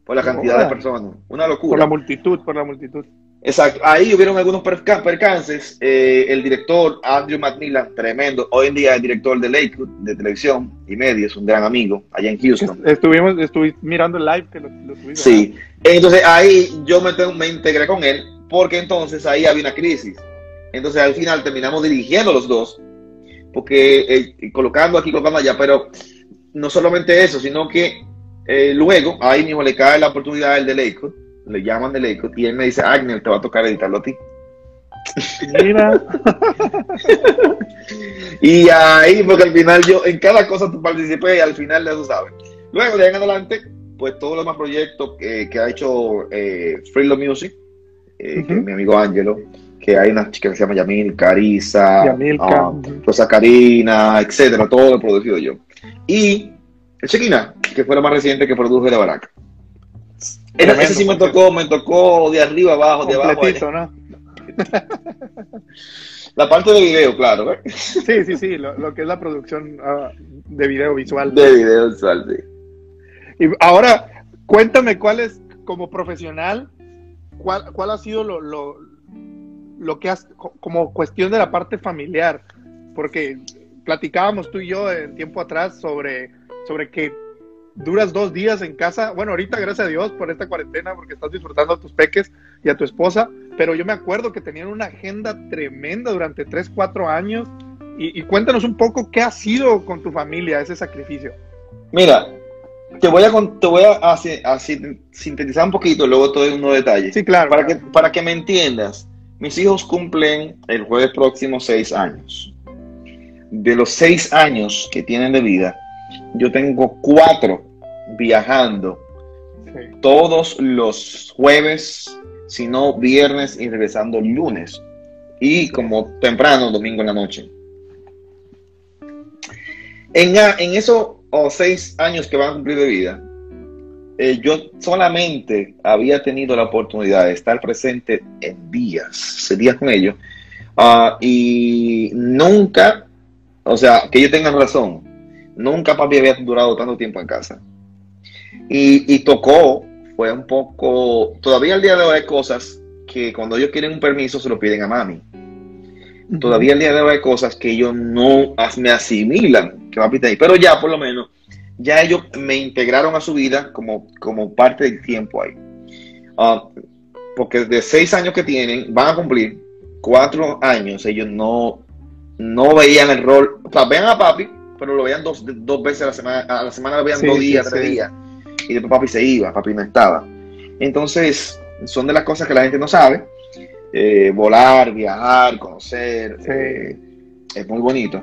Speaker 2: Por la cantidad de personas. Una locura.
Speaker 1: Por la multitud, por la multitud.
Speaker 2: Exacto, ahí hubieron algunos percances. Eh, el director Andrew McMillan, tremendo, hoy en día es director de Lakewood, de televisión y media, es un gran amigo allá en Houston.
Speaker 1: Estuvimos, estuve mirando el live que lo, lo
Speaker 2: Sí, entonces ahí yo me, me integré con él, porque entonces ahí había una crisis. Entonces al final terminamos dirigiendo los dos, porque eh, colocando aquí, colocando allá, pero no solamente eso, sino que eh, luego ahí mismo le cae la oportunidad al de Lakewood le llaman de Leico y él me dice, Agner, te va a tocar editarlo a ti.
Speaker 1: Mira.
Speaker 2: y ahí, porque al final yo, en cada cosa tú participé y al final tú sabes. Luego, de ahí en adelante, pues todos los demás proyectos que, ha hecho eh, Music, eh, que es mi amigo Angelo, que hay una chica que se llama Yamil, Carisa, uh, Rosa Karina, etcétera, todo lo he producido yo. Y el Chequina, que fue lo más reciente que produje de Baraca ese sí me tocó, me tocó de arriba abajo, de abajo. ¿no? la parte de video, claro. ¿eh?
Speaker 1: Sí, sí, sí, lo, que es la producción ah, de video visual.
Speaker 2: De video visual, sí.
Speaker 1: Y ahora, cuéntame cuál es, como profesional, cuál, cuál ha sido lo, lo, lo que has, como cuestión de la parte familiar, porque platicábamos tú y yo en tiempo atrás sobre, sobre que duras dos días en casa. Bueno, ahorita gracias a Dios por esta cuarentena, porque estás disfrutando a tus peques y a tu esposa, pero yo me acuerdo que tenían una agenda tremenda durante tres, cuatro años. Y, cuéntanos un poco qué ha sido con tu familia ese sacrificio.
Speaker 2: Mira, te voy a, te voy a, sintetizar un poquito, luego todo en unos detalles.
Speaker 1: Sí, claro.
Speaker 2: Para, Que, para que me entiendas, mis hijos cumplen el jueves próximo seis años. De los seis años que tienen de vida, yo tengo cuatro viajando todos los jueves, si no viernes y regresando lunes. Y como temprano, domingo en la noche. En, en esos seis años que van a cumplir de vida, eh, yo solamente había tenido la oportunidad de estar presente en días, días con ellos, ah, y nunca, o sea, que ellos tengan razón, Nunca papi había durado tanto tiempo en casa. Y, tocó, fue un poco, todavía al día de hoy hay cosas que cuando ellos quieren un permiso se lo piden a mami. Todavía al día de hoy hay cosas que ellos no me asimilan que papi está ahí. Pero ya por lo menos, ya ellos me integraron a su vida como, como parte del tiempo ahí. Ah, porque de seis años que tienen, van a cumplir cuatro años, ellos no, no veían el rol, o sea, vean a papi, pero lo veían dos, dos veces a la semana, a la semana lo veían dos días, tres días, y después papi se iba, papi no estaba. Entonces, son de las cosas que la gente no sabe. Eh, volar, viajar, conocer, eh, es muy bonito.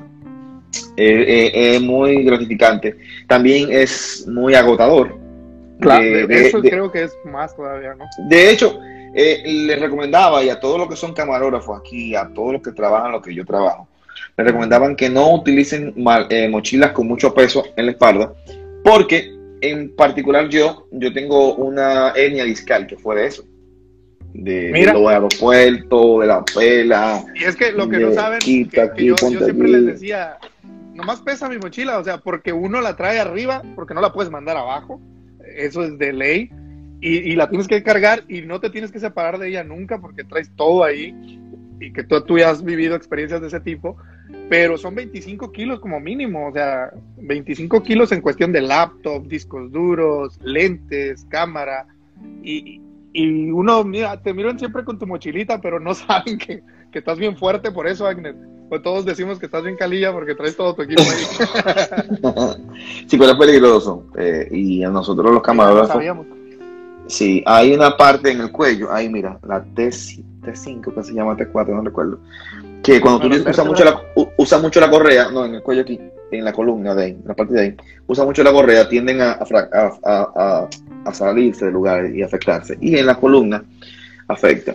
Speaker 2: Eh, es muy gratificante. También es muy agotador.
Speaker 1: Claro, eso creo que es más todavía, ¿no?
Speaker 2: De hecho, les recomendaba, y a todos los que son camarógrafos aquí, a todos los que trabajan lo que yo trabajo, le recomendaban que no utilicen eh, mochilas con mucho peso en la espalda, porque en particular yo, yo tengo una hernia discal que fue de eso. De, Mira. de aeropuertos, de la pela.
Speaker 1: Y es que lo que no saben, que, yo, siempre les decía, nomás pesa mi mochila, o sea, porque uno la trae arriba, porque no la puedes mandar abajo, eso es de ley, y, y, la tienes que cargar y no te tienes que separar de ella nunca porque traes todo ahí y que tú, tú ya has vivido experiencias de ese tipo, pero son 25 kilos como mínimo, o sea, 25 kilos en cuestión de laptop, discos duros, lentes, cámara, y, y uno, mira, te miran siempre con tu mochilita, pero no saben que, que estás bien fuerte por eso, Agnes. Pues todos decimos que estás bien calilla porque traes todo tu equipo ahí.
Speaker 2: sí, pero es peligroso. Eh, y a nosotros los camarógrafos. Sí, hay una parte en el cuello, ahí mira, la T5 T5, que se llama T4, no recuerdo. Que cuando tú usas mucho, la, usa mucho la correa, no, en el cuello aquí, en la columna de ahí, en la parte de ahí, usa mucho la correa, tienden a, a, a, salirse del lugar y afectarse. Y en la columna afecta.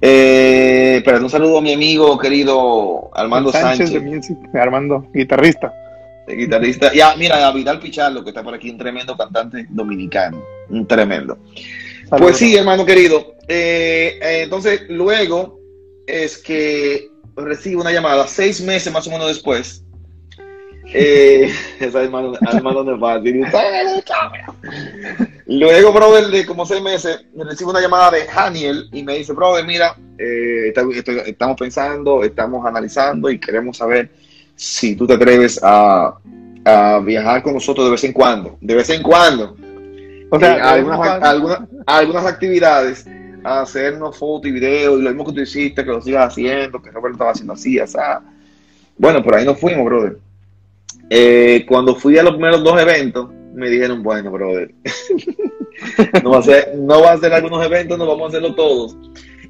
Speaker 2: Eh, pero un saludo a mi amigo querido Armando Sánchez.
Speaker 1: Armando, guitarrista.
Speaker 2: guitarrista. Y a, mira, a Vidal Pichardo, que está por aquí, un tremendo cantante dominicano. Un tremendo. Pues sí, hermano querido. Eh, eh, entonces, luego es que recibo una llamada seis meses más o menos después. Eh, esa hermano, hermano de Luego, brother, de como seis meses, recibo una llamada de Daniel y me dice, brother, mira, eh, estamos pensando, estamos analizando y queremos saber si tú te atreves a, a, viajar con nosotros de vez en cuando. De vez en cuando. O sea, eh, algunas, algunas, algunas actividades a hacernos fotos y videos y lo mismo que tú hiciste, que lo sigas haciendo, que Roberto estaba haciendo así, o sea. Bueno, por ahí nos fuimos, brother. Eh, cuando fui a los primeros dos eventos, me dijeron, bueno, brother, no, va a ser, no va a ser algunos eventos, no vamos a hacerlo todos.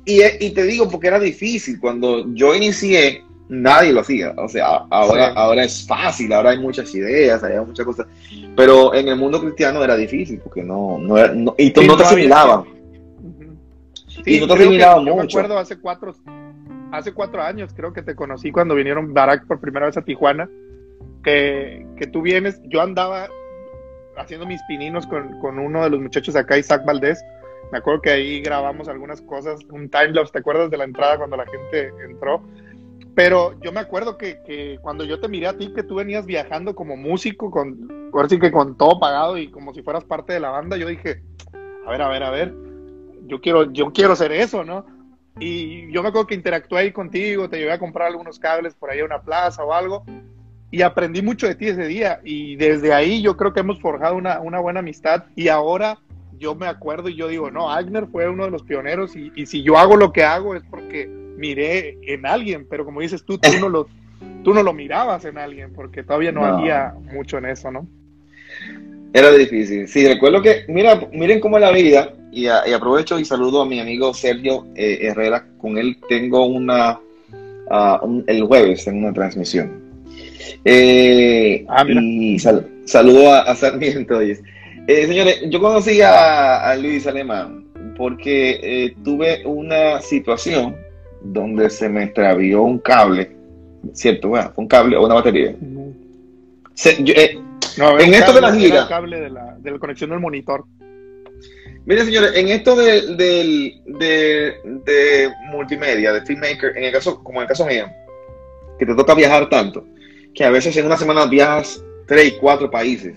Speaker 2: Y, y, te digo porque era difícil. Cuando yo inicié, nadie lo hacía. O sea, ahora, ahora es fácil, ahora hay muchas ideas, hay muchas cosas. Pero en el mundo cristiano era difícil porque no, no, era, no y no te asimilaban.
Speaker 1: y no te asimilaban mucho. Yo me acuerdo hace cuatro, hace cuatro años, creo que te conocí cuando vinieron Barack por primera vez a Tijuana. Que, que tú vienes, yo andaba haciendo mis pininos con, con uno de los muchachos acá, Isaac Valdés. Me acuerdo que ahí grabamos algunas cosas, un timelapse, ¿te acuerdas de la entrada cuando la gente entró? Pero yo me acuerdo que, que, cuando yo te miré a ti, que tú venías viajando como músico, con, ahora sí que con todo pagado y como si fueras parte de la banda, yo dije, a ver, a ver, a ver, yo quiero, yo quiero hacer eso, ¿no? Y yo me acuerdo que interactué ahí contigo, te llevé a comprar algunos cables por ahí a una plaza o algo, y aprendí mucho de ti ese día y desde ahí yo creo que hemos forjado una, una buena amistad y ahora yo me acuerdo y yo digo, no, Agner fue uno de los pioneros y, y, si yo hago lo que hago es porque miré en alguien, pero como dices tú, tú no lo, tú no lo mirabas en alguien porque todavía no, había mucho en eso, ¿no?
Speaker 2: Era difícil. Sí, recuerdo que, mira, miren cómo es la vida y, aprovecho y saludo a mi amigo Sergio eh, Herrera. Con él tengo una, uh, el jueves en una transmisión eh, ah, y saludo a, Sarmiento. Eh, señores, yo conocí a, Luis Alemán porque eh, tuve una situación donde se me extravió un cable, ¿cierto? Bueno, un cable o una batería.
Speaker 1: Eh, en esto de la gira. El cable de la, de la conexión del monitor.
Speaker 2: Mire, señores, en esto de, de, de, multimedia, de filmmaker, en el caso, como en el caso mío, que te toca viajar tanto, que a veces en una semana viajas tres, cuatro países.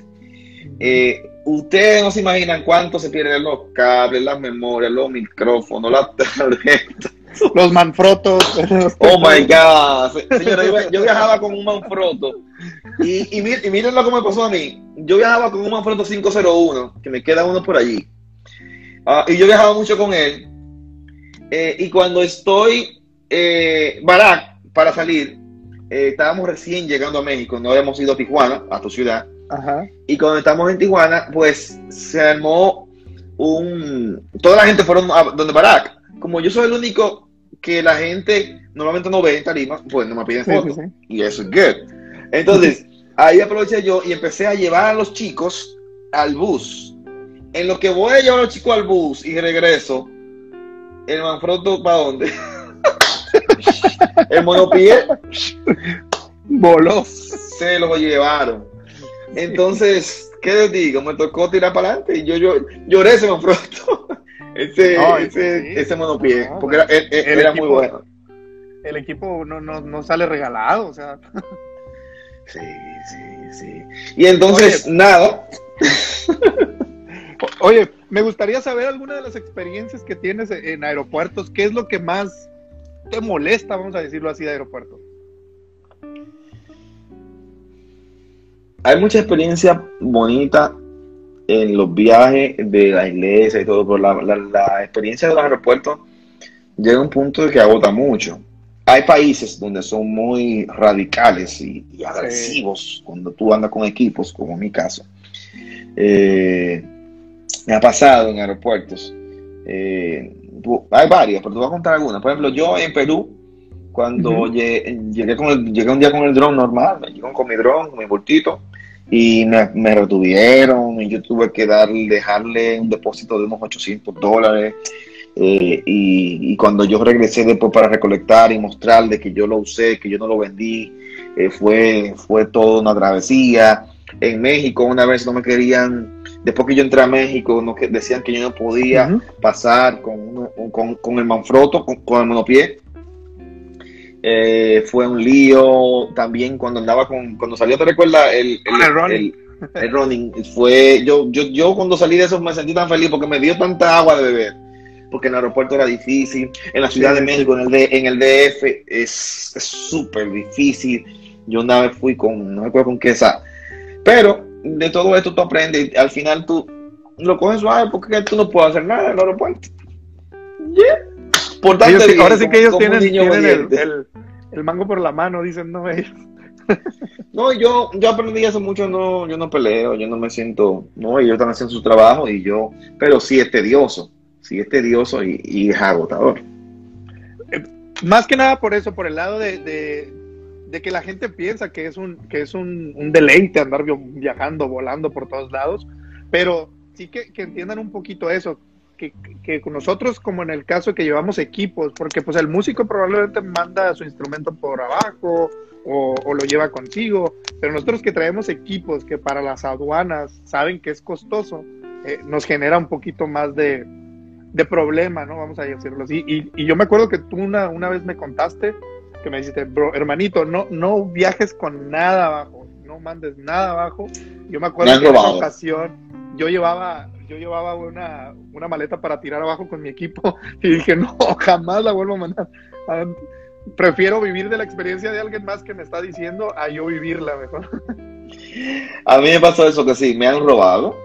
Speaker 2: Eh, ustedes no se imaginan cuánto se pierden los cables, las memorias, los micrófonos, las tarjetas.
Speaker 1: Los manfrotos.
Speaker 2: Oh my God. Señora, yo, viajaba con un manfroto. Y, y, miren lo que me pasó a mí. Yo viajaba con un manfroto 501, que me queda uno por allí. Ah, y yo viajaba mucho con él. Eh, y cuando estoy eh, barack para salir, eh, estábamos recién llegando a México, no habíamos ido a Tijuana, a tu ciudad. Y cuando estamos en Tijuana, pues se armó un... Toda la gente fueron a donde Barack. Como yo soy el único que la gente normalmente no ve en Tarima, pues no me piden fotos. Y eso es good. Entonces, ahí aproveché yo y empecé a llevar a los chicos al bus. En lo que voy a llevar a los chicos al bus y regreso, el Manfrotto, ¿para dónde? el monopié voló, se lo llevaron. Entonces, ¿qué les digo? Me tocó tirar para adelante y yo, yo lloré ese pronto. ese, ese, ese monopié, porque era, era, muy bueno.
Speaker 1: El equipo no, no, no, sale regalado, o sea.
Speaker 2: Sí, sí, sí. Y entonces, nada.
Speaker 1: Oye, me gustaría saber alguna de las experiencias que tienes en aeropuertos. ¿Qué es lo que más te molesta, vamos a decirlo así, de aeropuerto?
Speaker 2: Hay mucha experiencia bonita en los viajes de la iglesia y todo, pero la, experiencia de los aeropuertos llega a un punto de que agota mucho. Hay países donde son muy radicales y, agresivos cuando tú andas con equipos, como en mi caso. eh, me ha pasado en aeropuertos. Eh, hay varias, pero te voy a contar algunas. Por ejemplo, yo en Perú, cuando llegué, con el, llegué un día con el dron normal, me llegaron con mi dron, con mi bultito, y me, retuvieron, y yo tuve que darle, dejarle un depósito de unos 800 dólares. Eh, y, cuando yo regresé después para recolectar y mostrarle que yo lo usé, que yo no lo vendí, eh, fue, fue toda una travesía. En México una vez no me querían, después que yo entré a México, no, decían que yo no podía pasar con, con, el manfroto, con, el monopié. Eh, fue un lío también cuando andaba con, cuando salió, ¿te recuerdas? El, el, el, running. Fue, yo, yo, yo cuando salí de eso me sentí tan feliz porque me dio tanta agua de beber porque en el aeropuerto era difícil, en la Ciudad de México, en el, en el DF, es súper difícil. Yo una vez fui con, no me acuerdo con qué esa, pero de todo esto tú aprendes y al final tú lo coges suave porque tú no puedes hacer nada en el aeropuerto.
Speaker 1: Por ahora sí que ellos tienen, el, el, mango por la mano, dicen no ellos.
Speaker 2: no, yo, yo aprendí hace mucho, no, yo no peleo, yo no me siento, no, ellos están haciendo su trabajo y yo, pero sí es tedioso sí es tedioso y, es agotador.
Speaker 1: Eh, más que nada por eso, por el lado de, de, que la gente piensa que es un, que es un, deleite andar viajando, volando por todos lados, pero sí que, entiendan un poquito eso, que, que, nosotros, como en el caso que llevamos equipos, porque pues el músico probablemente manda su instrumento por abajo o, lo lleva consigo, pero nosotros que traemos equipos que para las aduanas saben que es costoso, eh, nos genera un poquito más de, de problema, ¿no? Vamos a decirlo así. Y, yo me acuerdo que tú una, una vez me contaste que me dijiste, bro, hermanito, no, no viajes con nada abajo, no mandes nada abajo. Yo me acuerdo que en esa ocasión yo llevaba, yo llevaba una, una maleta para tirar abajo con mi equipo y dije, no, jamás la vuelvo a mandar. Ah, prefiero vivir de la experiencia de alguien más que me está diciendo a yo vivirla mejor.
Speaker 2: A mí me pasó eso que sí, me han robado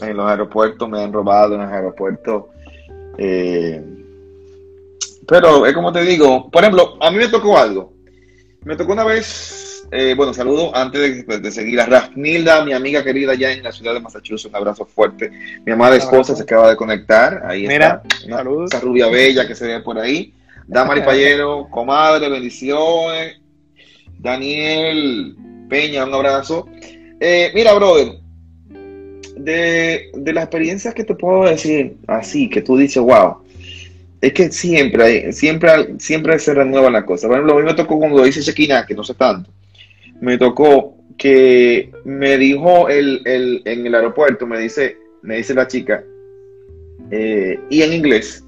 Speaker 2: en los aeropuertos, me han robado en los aeropuertos eh, pero es como te digo, por ejemplo, a mí me tocó algo. Me tocó una vez, eh, bueno, saludo antes de, seguir a Rafnilda, mi amiga querida ya en la ciudad de Massachusetts, un abrazo fuerte. Mi amada esposa se acaba de conectar, ahí está, esa rubia bella que se ve por ahí. Damari Payero, comadre, bendiciones. Daniel Peña, un abrazo. Eh, mira, brother, de, las experiencias que te puedo decir así, que tú dices, wow, es que siempre, hay, siempre, siempre se renueva la cosa. Por ejemplo, a mí me tocó cuando hice Shekina, que no sé tanto, me tocó que me dijo el, en el aeropuerto, me dice, me dice la chica, eh, y en inglés,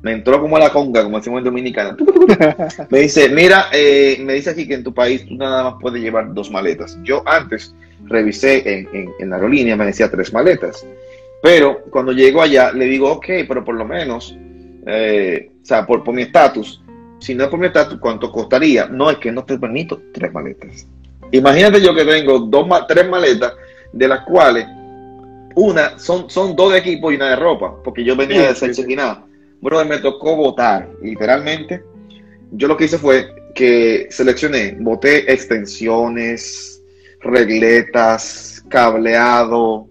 Speaker 2: me entró como a la conga, como decimos en Dominicana. me dice, mira, eh, me dice aquí que en tu país tú nada más puedes llevar dos maletas. Yo antes revisé en, en, la aerolínea, me decía tres maletas. Pero cuando llego allá, le digo, ok, pero por lo menos, eh, o sea, por, por mi estatus, si no es por mi estatus, ¿cuánto costaría? No, es que no te permito tres maletas. Imagínate yo que tengo dos, tres maletas, de las cuales una son, son dos de equipo y una de ropa, porque yo venía de ser chequinado. Bueno, me tocó votar, literalmente. Yo lo que hice fue que seleccioné, voté extensiones, regletas, cableado.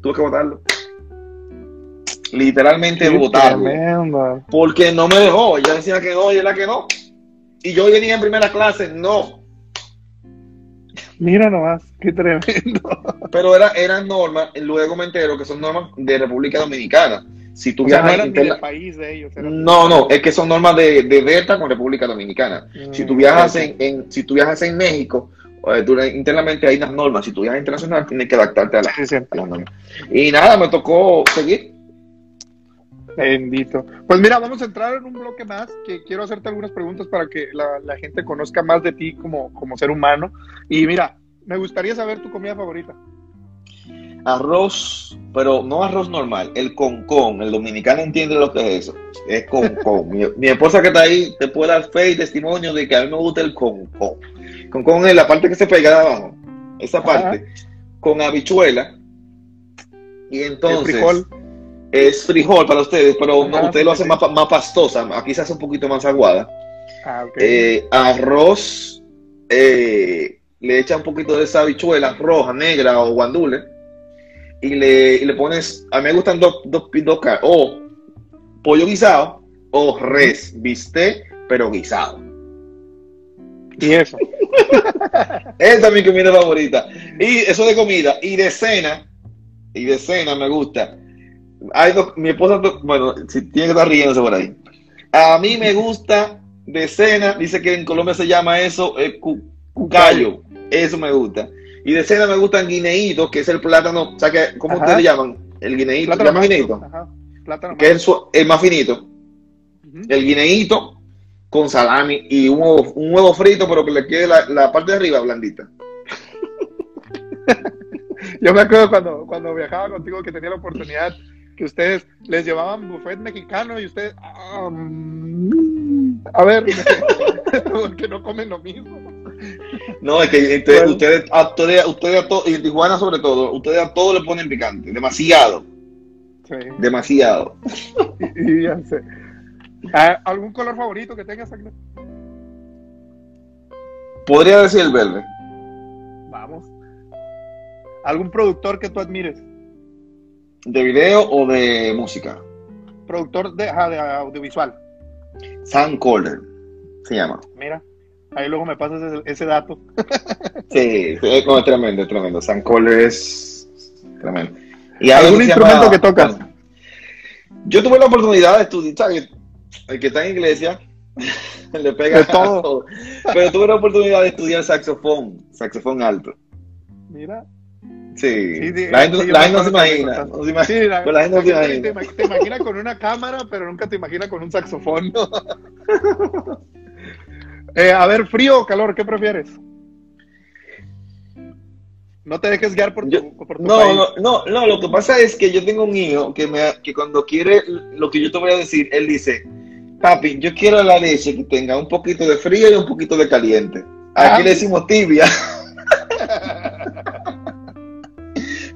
Speaker 2: Tuve que votarlo. Literalmente votarlo. Porque no me dejó. Ella decía que no, y era que no. Y yo venía en primera clase, no.
Speaker 1: Mira nomás, qué tremendo.
Speaker 2: Pero era, eran normas, luego me entero que son normas de República Dominicana. Si tú viajas
Speaker 1: no país de ellos.
Speaker 2: No, no, es que son normas de, de beta con República Dominicana. si tú mm, viajas en, si tú viajas en México, internamente hay unas normas. Si tú viajas internacional, tienes que adaptarte a, las normas. Y nada, me tocó seguir.
Speaker 1: Bendito. Pues mira, vamos a entrar en un bloque más, que quiero hacerte algunas preguntas para que la, gente conozca más de ti como, como ser humano. Y mira, me gustaría saber tu comida favorita.
Speaker 2: Arroz, pero no arroz normal, el concón. El dominicano entiende lo que es eso. Es concón. mi, mi, esposa que está ahí te puede dar fe y testimonio de que a mí me gusta el concón con, con la parte que se pega de abajo, esa parte, con habichuela. Y entonces frijol. Es frijol para ustedes, pero ustedes lo hacen más, más, pastosa, aquí se hace un poquito más aguada. Ah, eh, arroz, eh, le echan un poquito de esa habichuela roja, negra o guandule. Y le, y le pones, a mí me gustan dos, dos, dos o pollo guisado o res, viste, pero guisado.
Speaker 1: Y eso.
Speaker 2: Esa es mi comida favorita. Y eso de comida. Y de cena, y de cena me gusta mi esposa, bueno, si tiene que estar riéndose por ahí. A mí me gusta de cena, dice que en Colombia se llama eso eh, cucayo. Eso me gusta. Y de cena me gustan guineitos, que es el plátano, o sea, que, ¿cómo ustedes le llaman? El guineíto, plátano guineíto. que es el, más finito. El guineíto con salami y un huevo, frito, pero que le quede la, parte de arriba blandita.
Speaker 1: Yo me acuerdo cuando, cuando viajaba contigo que tenía la oportunidad que ustedes les llevaban buffet mexicano y ustedes, mm, a ver, porque no comen lo mismo.
Speaker 2: No, es que ustedes, a, ustedes, ustedes a todo, y Tijuana sobre todo, ustedes a todo le ponen picante, demasiado. Sí. Demasiado.
Speaker 1: Y, ya sé. Ah, ¿Algún color favorito que tengas, aquí?
Speaker 2: Podría decir el verde.
Speaker 1: Vamos. ¿Algún productor que tú admires?
Speaker 2: ¿De video o de música?
Speaker 1: Productor de, de audiovisual.
Speaker 2: Sam Kohler se llama.
Speaker 1: Mira, ahí luego me pasas ese, dato.
Speaker 2: sí, es tremendo, tremendo. Sam Kohler es tremendo.
Speaker 1: ¿Y algún instrumento que tocas?
Speaker 2: yo tuve la oportunidad de estudiar, ¿sabes? El que está en iglesia le pega todo. todo. Pero tuve la oportunidad de estudiar saxofón, saxofón alto.
Speaker 1: Mira,
Speaker 2: Sí, la gente, no se imagina.
Speaker 1: sí, la, gente no se imagina. Te, imagina con una cámara, pero nunca te imagina con un saxofón. Eh, a ver, frío o calor, ¿qué prefieres? No te dejes guiar por tu,
Speaker 2: no, No, no, no, lo que pasa es que yo tengo un hijo que, me, que cuando quiere lo que yo te voy a decir, él dice, papi, yo quiero la leche que tenga un poquito de frío y un poquito de caliente. Aquí ah. le decimos tibia.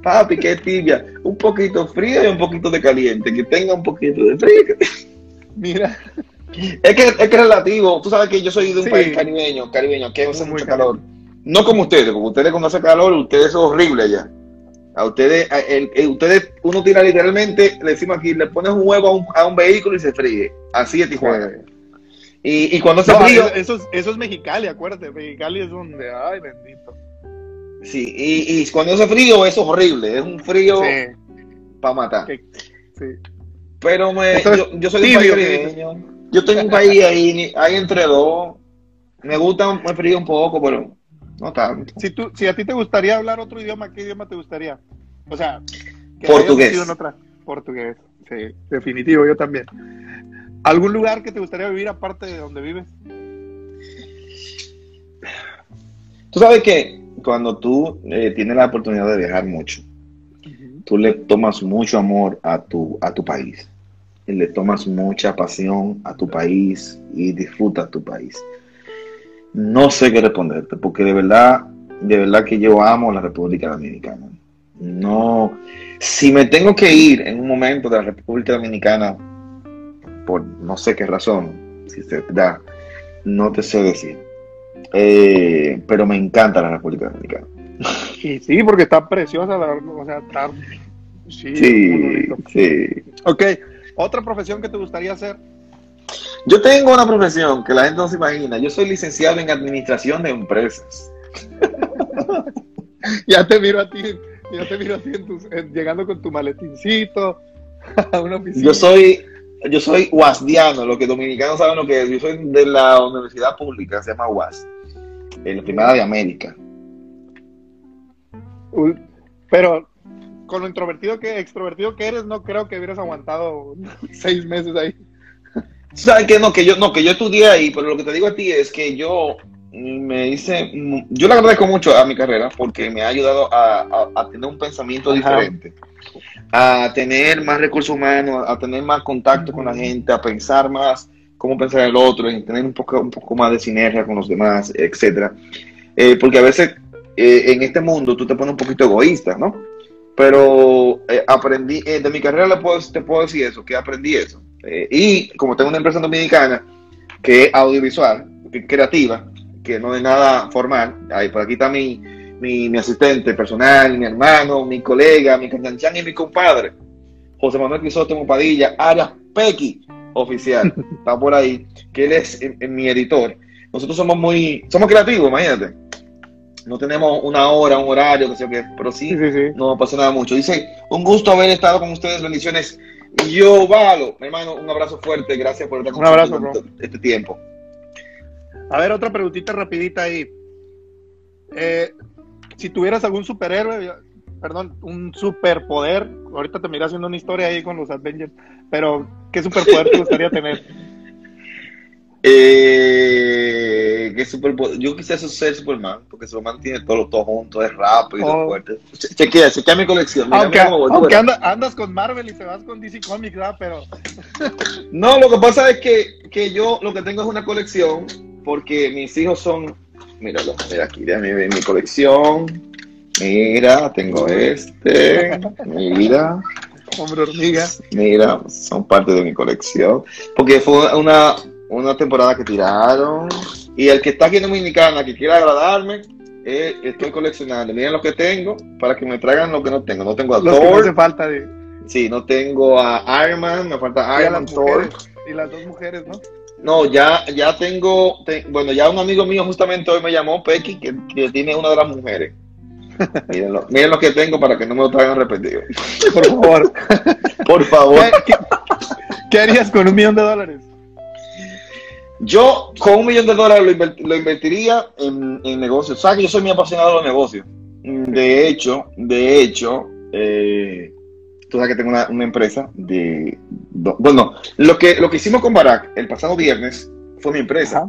Speaker 2: papi, que tibia, un poquito fría y un poquito de caliente, que tenga un poquito de frío.
Speaker 1: Mira.
Speaker 2: Es que, es que relativo, tú sabes que yo soy de un país caribeño, caribeño, que hace mucho calor. No como ustedes, porque ustedes cuando hace calor, ustedes son horribles ya. A ustedes, ustedes, uno tira literalmente, le decimos aquí, le pones un huevo a un, vehículo y se fríe. Así es Tijuana. Y, y, cuando hace frío.
Speaker 1: Eso, eso, eso, es Mexicali, acuérdate. Mexicali es donde, ay, bendito.
Speaker 2: Sí, y, cuando hace frío es horrible, es un frío para matar. Sí. Pero me, yo, soy de un país Yo tengo un país ahí, ahí entre dos. Me gusta el frío un poco, pero no tanto.
Speaker 1: Si, tú, si a ti te gustaría hablar otro idioma, ¿qué idioma te gustaría? O sea,
Speaker 2: portugués.
Speaker 1: Portugués, sí, definitivo, yo también. ¿Algún lugar que te gustaría vivir aparte de donde vives?
Speaker 2: Tú sabes que cuando tú eh, tienes la oportunidad de viajar mucho, tú le tomas mucho amor a tu, a tu país, y le tomas mucha pasión a tu país y disfrutas tu país. No sé qué responderte, porque de verdad, de verdad que yo amo la República Dominicana. No, si me tengo que ir en un momento de la República Dominicana, por no sé qué razón, si se da, no te sé decir. Eh, pero me encanta la República Dominicana.
Speaker 1: Y sí, porque está preciosa, la, o sea, está...
Speaker 2: Sí, sí, sí.
Speaker 1: Ok, ¿otra profesión que te gustaría hacer?
Speaker 2: Yo tengo una profesión que la gente no se imagina. Yo soy licenciado en administración de empresas.
Speaker 1: ya te miro a ti, ya te miro a ti llegando con tu maletincito a una oficina.
Speaker 2: Yo soy yo soy UASdiano, lo que dominicanos saben lo que es. Yo soy de la universidad pública, se llama UAS, en la primera de América.
Speaker 1: Pero con lo introvertido que extrovertido que eres, no creo que hubieras aguantado seis meses ahí.
Speaker 2: ¿Sabes que no? Que yo no, que yo estudié ahí, pero lo que te digo a ti es que yo me hice, yo le agradezco mucho a mi carrera porque me ha ayudado a, tener un pensamiento diferente a tener más recursos humanos, a tener más contacto con la gente, a pensar más cómo pensar el otro, y tener un poco, un poco más de sinergia con los demás, etcétera. Eh, porque a veces eh, en este mundo tú te pones un poquito egoísta, ¿no? Pero eh, aprendí, de mi carrera le puedo, te puedo decir eso, que aprendí eso. y como tengo una empresa dominicana que es audiovisual, que es creativa, que no es nada formal, ahí por aquí está mi, mi, asistente personal, mi hermano, mi colega, mi canchanchan y mi compadre, José Manuel Crisóstomo Padilla, Arias Pequi, oficial, está por ahí, que él es mi editor. Nosotros somos muy, somos creativos, imagínate. no tenemos una hora, un horario, que sé qué, pero sí, no pasa nada mucho. Dice, un gusto haber estado con ustedes, bendiciones. Yo, Valo, hermano, un abrazo fuerte, gracias por estar
Speaker 1: con un abrazo,
Speaker 2: este tiempo.
Speaker 1: A ver, otra preguntita rapidita ahí. Eh, si tuvieras algún superhéroe, perdón, un superpoder, ahorita te miras haciendo una historia ahí con los Avengers, pero ¿qué superpoder te gustaría tener?
Speaker 2: Eh, ¿qué superpoder? Yo quisiera ser Superman, porque Superman tiene todo, todo junto, es rápido, oh. fuerte. Chequea, chequea mi colección.
Speaker 1: aunque, aunque andas con Marvel y te vas con DC Comics, ¿verdad? Pero...
Speaker 2: no, lo que pasa es que, que yo lo que tengo es una colección, porque mis hijos son Míralo, mira aquí, déjame ver mi colección. Mira, tengo este. Mira.
Speaker 1: Hombre hormiga.
Speaker 2: Mira, son parte de mi colección. Porque fue una, una temporada que tiraron. Y el que está aquí en Dominicana, que quiera agradarme, eh, estoy coleccionando. Miren lo que tengo para que me traigan lo que no tengo. No tengo a
Speaker 1: Thor. no falta de...
Speaker 2: Sí, no tengo a Iron Man, me falta Iron Man, Thor.
Speaker 1: Y las dos mujeres, ¿no?
Speaker 2: No, ya, ya tengo, bueno, ya un amigo mío justamente hoy me llamó, Pequi, que, tiene una de las mujeres. Miren, lo, que tengo para que no me lo traigan repetido.
Speaker 1: Por favor.
Speaker 2: Por favor.
Speaker 1: ¿Qué, harías con un millón de dólares?
Speaker 2: Yo con un millón de dólares lo, invertiría en, en negocios. ¿Sabes que yo soy muy apasionado de los negocios? De hecho, de hecho, eh, tú sabes que tengo una, empresa de... bueno, lo que, lo que hicimos con Barack el pasado viernes fue mi empresa.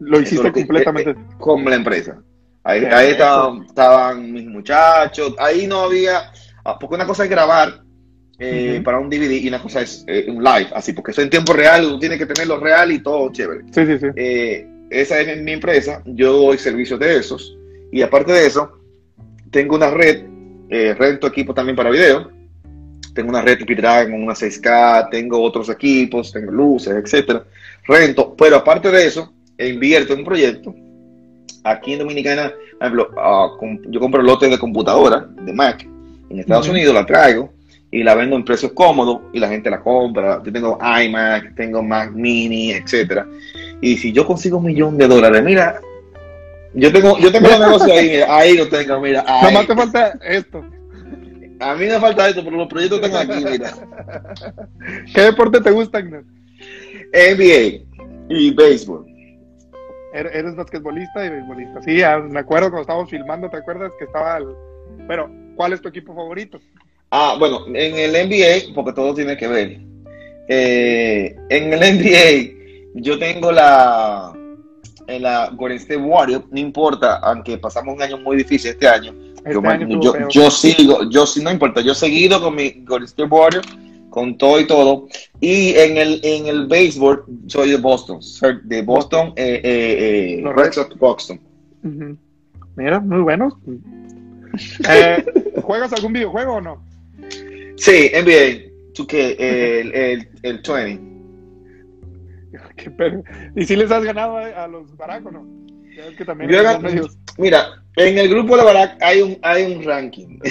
Speaker 1: Lo hiciste completamente.
Speaker 2: con la empresa. Ahí, estaban, mis muchachos, ahí no había... Ah, porque una cosa es grabar eh, para un DVD y una cosa es eh, un live, así, porque eso en tiempo real, tú tienes que tenerlo real y todo chévere.
Speaker 1: Sí, sí, sí.
Speaker 2: Eh, esa es mi empresa, yo doy servicio de esos y aparte de eso, tengo una red, rento equipo también para video, tengo una red Dragon, una 6K, tengo otros equipos, tengo luces, etcétera, rento, pero aparte de eso, invierto en un proyecto. Aquí en Dominicana, por ejemplo, ah, yo compro lotes de computadora, de Mac, en Estados Unidos la traigo y la vendo en precios cómodos y la gente la compra. Yo tengo iMac, tengo Mac Mini, etcétera. Y si yo consigo un millón de dólares, mira, yo tengo, yo tengo el negocio ahí, mira, ahí lo tengo, mira.
Speaker 1: Ahí. más te falta esto.
Speaker 2: A mí me falta esto, pero los proyectos están aquí, mira.
Speaker 1: ¿Qué deporte te gusta, Agnes?
Speaker 2: NBA y béisbol.
Speaker 1: Er-, eres basquetbolista y beisbolista. Sí, me acuerdo cuando estábamos filmando, ¿te acuerdas que estaba el... Pero, ¿cuál es tu equipo favorito?
Speaker 2: Ah, bueno, en el NBA, porque todo tiene que ver. Eh, en el NBA, yo tengo la, en la Golden State Warriors, no importa, aunque pasamos un año muy difícil este año, este yo, yo, sigo, yo sí, no importa, yo he seguido con mi Golden State Warriors, con todo y todo. Y en el, en el béisbol soy de Boston, de Boston, eh, eh, eh Red Sox Boston.
Speaker 1: Mira, muy bueno. Eh, ¿Juegas algún videojuego o no?
Speaker 2: Sí, NBA, el, el, el 20.
Speaker 1: ¿Y si les has ganado a, los baracos no? Que también
Speaker 2: Mira, en el grupo de Barack hay un, hay un ranking.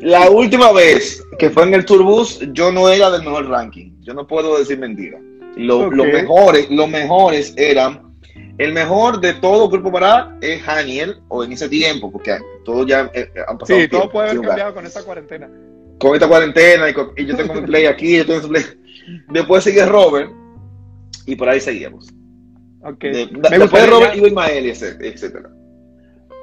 Speaker 2: La última vez que fue en el Turbus, yo no era del mejor ranking. Yo no puedo decir mentira. Lo, Los mejores, los mejores eran. El mejor de todo Grupo Barack es Haniel, o en ese tiempo, porque todos ya eh, han pasado.
Speaker 1: Sí, todo puede haber cambiado con esta cuarentena.
Speaker 2: Con esta cuarentena, y, yo tengo mi play aquí, yo tengo mi play. Después sigue Robert, y por ahí seguíamos.
Speaker 1: Okay.
Speaker 2: me después Robert y Ismael, etcétera.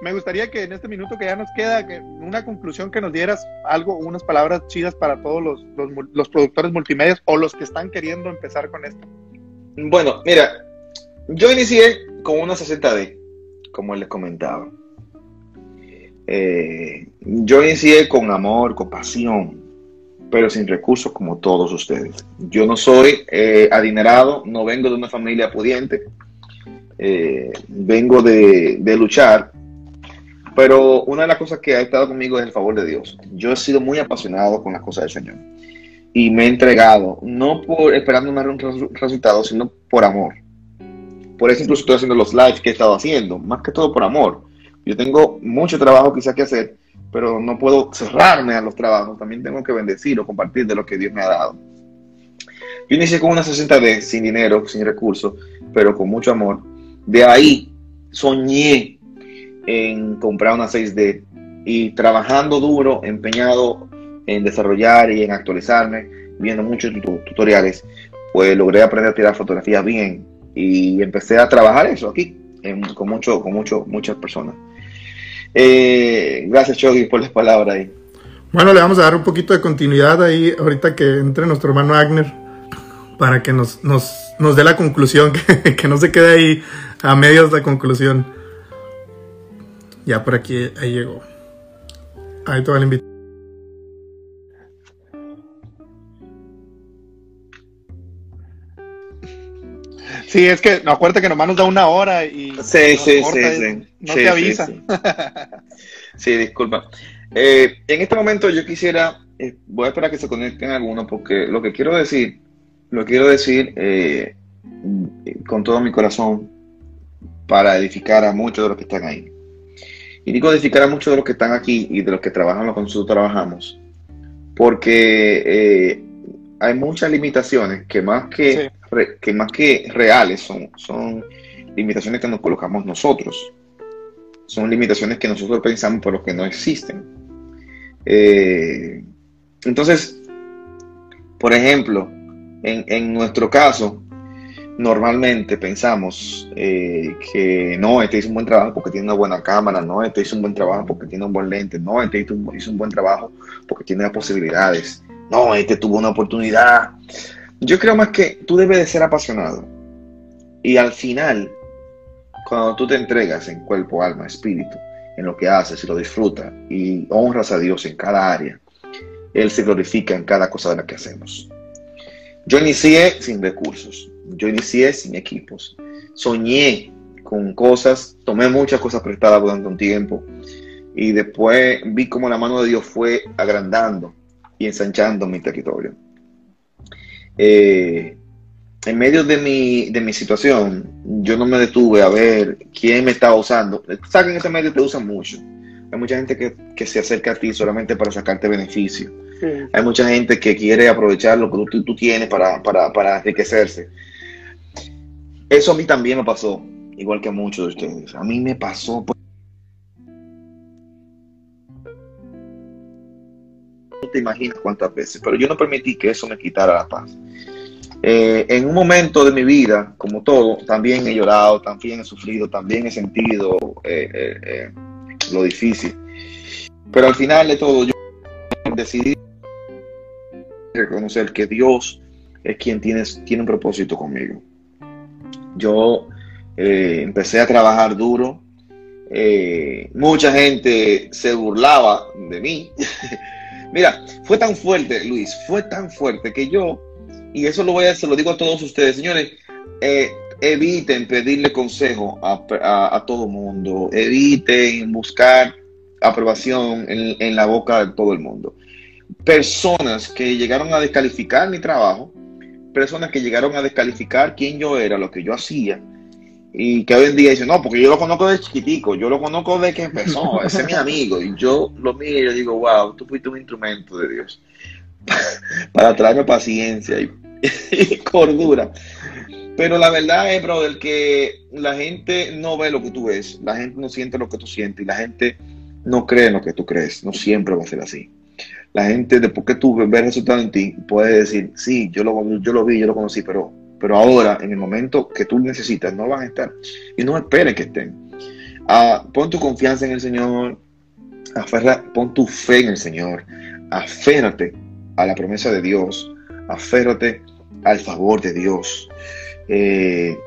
Speaker 1: Me gustaría que en este minuto que ya nos queda, que una conclusión que nos dieras algo, unas palabras chidas para todos los, los, productores multimedia o los que están queriendo empezar con esto.
Speaker 2: Bueno, mira, yo inicié con una 60D, como les comentaba. Eh, yo inicié con amor, con pasión, pero sin recursos como todos ustedes. Yo no soy eh, adinerado, no vengo de una familia pudiente, eh, vengo de, luchar, pero una de las cosas que ha estado conmigo es el favor de Dios. Yo he sido muy apasionado con las cosas del Señor y me he entregado, no por esperando un resultado, sino por amor. Por eso incluso estoy haciendo los lives que he estado haciendo, más que todo por amor. Yo tengo mucho trabajo quizá que hacer, pero no puedo cerrarme a los trabajos, también tengo que bendecir o compartir de lo que Dios me ha dado. Yo inicié con una 60 d sin dinero, sin recursos, pero con mucho amor. De ahí soñé en comprar una 6D y trabajando duro, empeñado en desarrollar y en actualizarme, viendo muchos tutoriales, pues logré aprender a tirar fotografías bien y empecé a trabajar eso aquí con mucho, con mucho, muchas personas. Eh, gracias, Chogi, por las palabras ahí.
Speaker 1: Bueno, le vamos a dar un poquito de continuidad ahí ahorita que entre nuestro hermano Agner para que nos, nos, nos dé la conclusión, que, que no se quede ahí a medias la conclusión. Ya por aquí, ahí llegó. Ahí te va el invitado. Sí, es que no acuérdate que nomás nos da una hora y
Speaker 2: sí, sí, sí,
Speaker 1: no te avisa.
Speaker 2: Sí, disculpa. Eh, en este momento yo quisiera, eh, voy a esperar que se conecten algunos porque lo que quiero decir, lo quiero decir eh, con todo mi corazón para edificar a muchos de los que están ahí. Y digo edificar a muchos de los que están aquí y de los que trabajan lo que nosotros trabajamos, porque hay muchas limitaciones que más que, que, más que reales son, son limitaciones que nos colocamos nosotros. Son limitaciones que nosotros pensamos pero que no existen. Eh, entonces, por ejemplo, en, nuestro caso, normalmente pensamos eh, que no, este hizo un buen trabajo porque tiene una buena cámara, no, este hizo un buen trabajo porque tiene un buen lente, no, este hizo un, hizo un buen trabajo porque tiene las posibilidades no, este tuvo una oportunidad. Yo creo más que tú debes de ser apasionado. Y al final, cuando tú te entregas en cuerpo, alma, espíritu, en lo que haces y lo disfrutas y honras a Dios en cada área, Él se glorifica en cada cosa de la que hacemos. Yo inicié sin recursos, yo inicié sin equipos, soñé con cosas, tomé muchas cosas prestadas durante un tiempo y después vi cómo la mano de Dios fue agrandando y ensanchando mi territorio. Eh, en medio de mi, de mi situación, yo no me detuve a ver quién me estaba usando. Sabes que en ese medio te usan mucho. Hay mucha gente que, se acerca a ti solamente para sacarte beneficio. Hay mucha gente que quiere aprovechar lo que tú, tienes para, para, para enriquecerse. Eso a mí también me pasó, igual que a muchos de ustedes. A mí me pasó. Pues, te imaginas cuántas veces, pero yo no permití que eso me quitara la paz. Eh, en un momento de mi vida, como todo, también he llorado, también he sufrido, también he sentido eh, eh, lo difícil. Pero al final de todo, yo decidí reconocer que Dios es quien tiene un propósito conmigo. Yo empecé a trabajar duro. mucha gente se burlaba de mí. Mira, fue tan fuerte, Luis, fue tan fuerte que yo, y eso lo voy a, se lo digo a todos ustedes, señores, eh, eviten pedirle consejo a, a, todo mundo, eviten buscar aprobación en la boca de todo el mundo. Personas que llegaron a descalificar mi trabajo, personas que llegaron a descalificar quién yo era, lo que yo hacía, y que hoy en día dice, no, porque yo lo conozco de chiquitico, yo lo conozco de que empezó, ese es mi amigo, y yo lo miro y yo digo, wow, tú fuiste un instrumento de Dios para traerme paciencia y, cordura. Pero la verdad es, brother, que la gente no ve lo que tú ves, la gente no siente lo que tú sientes y la gente no cree en lo que tú crees, no siempre va a ser así. La gente, después que tú ves resultado en ti, puede decir, sí, yo lo, yo lo vi, yo lo conocí, pero pero ahora, en el momento que tú necesitas, no van a estar. Y no esperes que estén. Ah, pon tu confianza en el Señor. Aferra, pon tu fe en el Señor. Aférrate a la promesa de Dios. Aférrate al favor de Dios. Eh,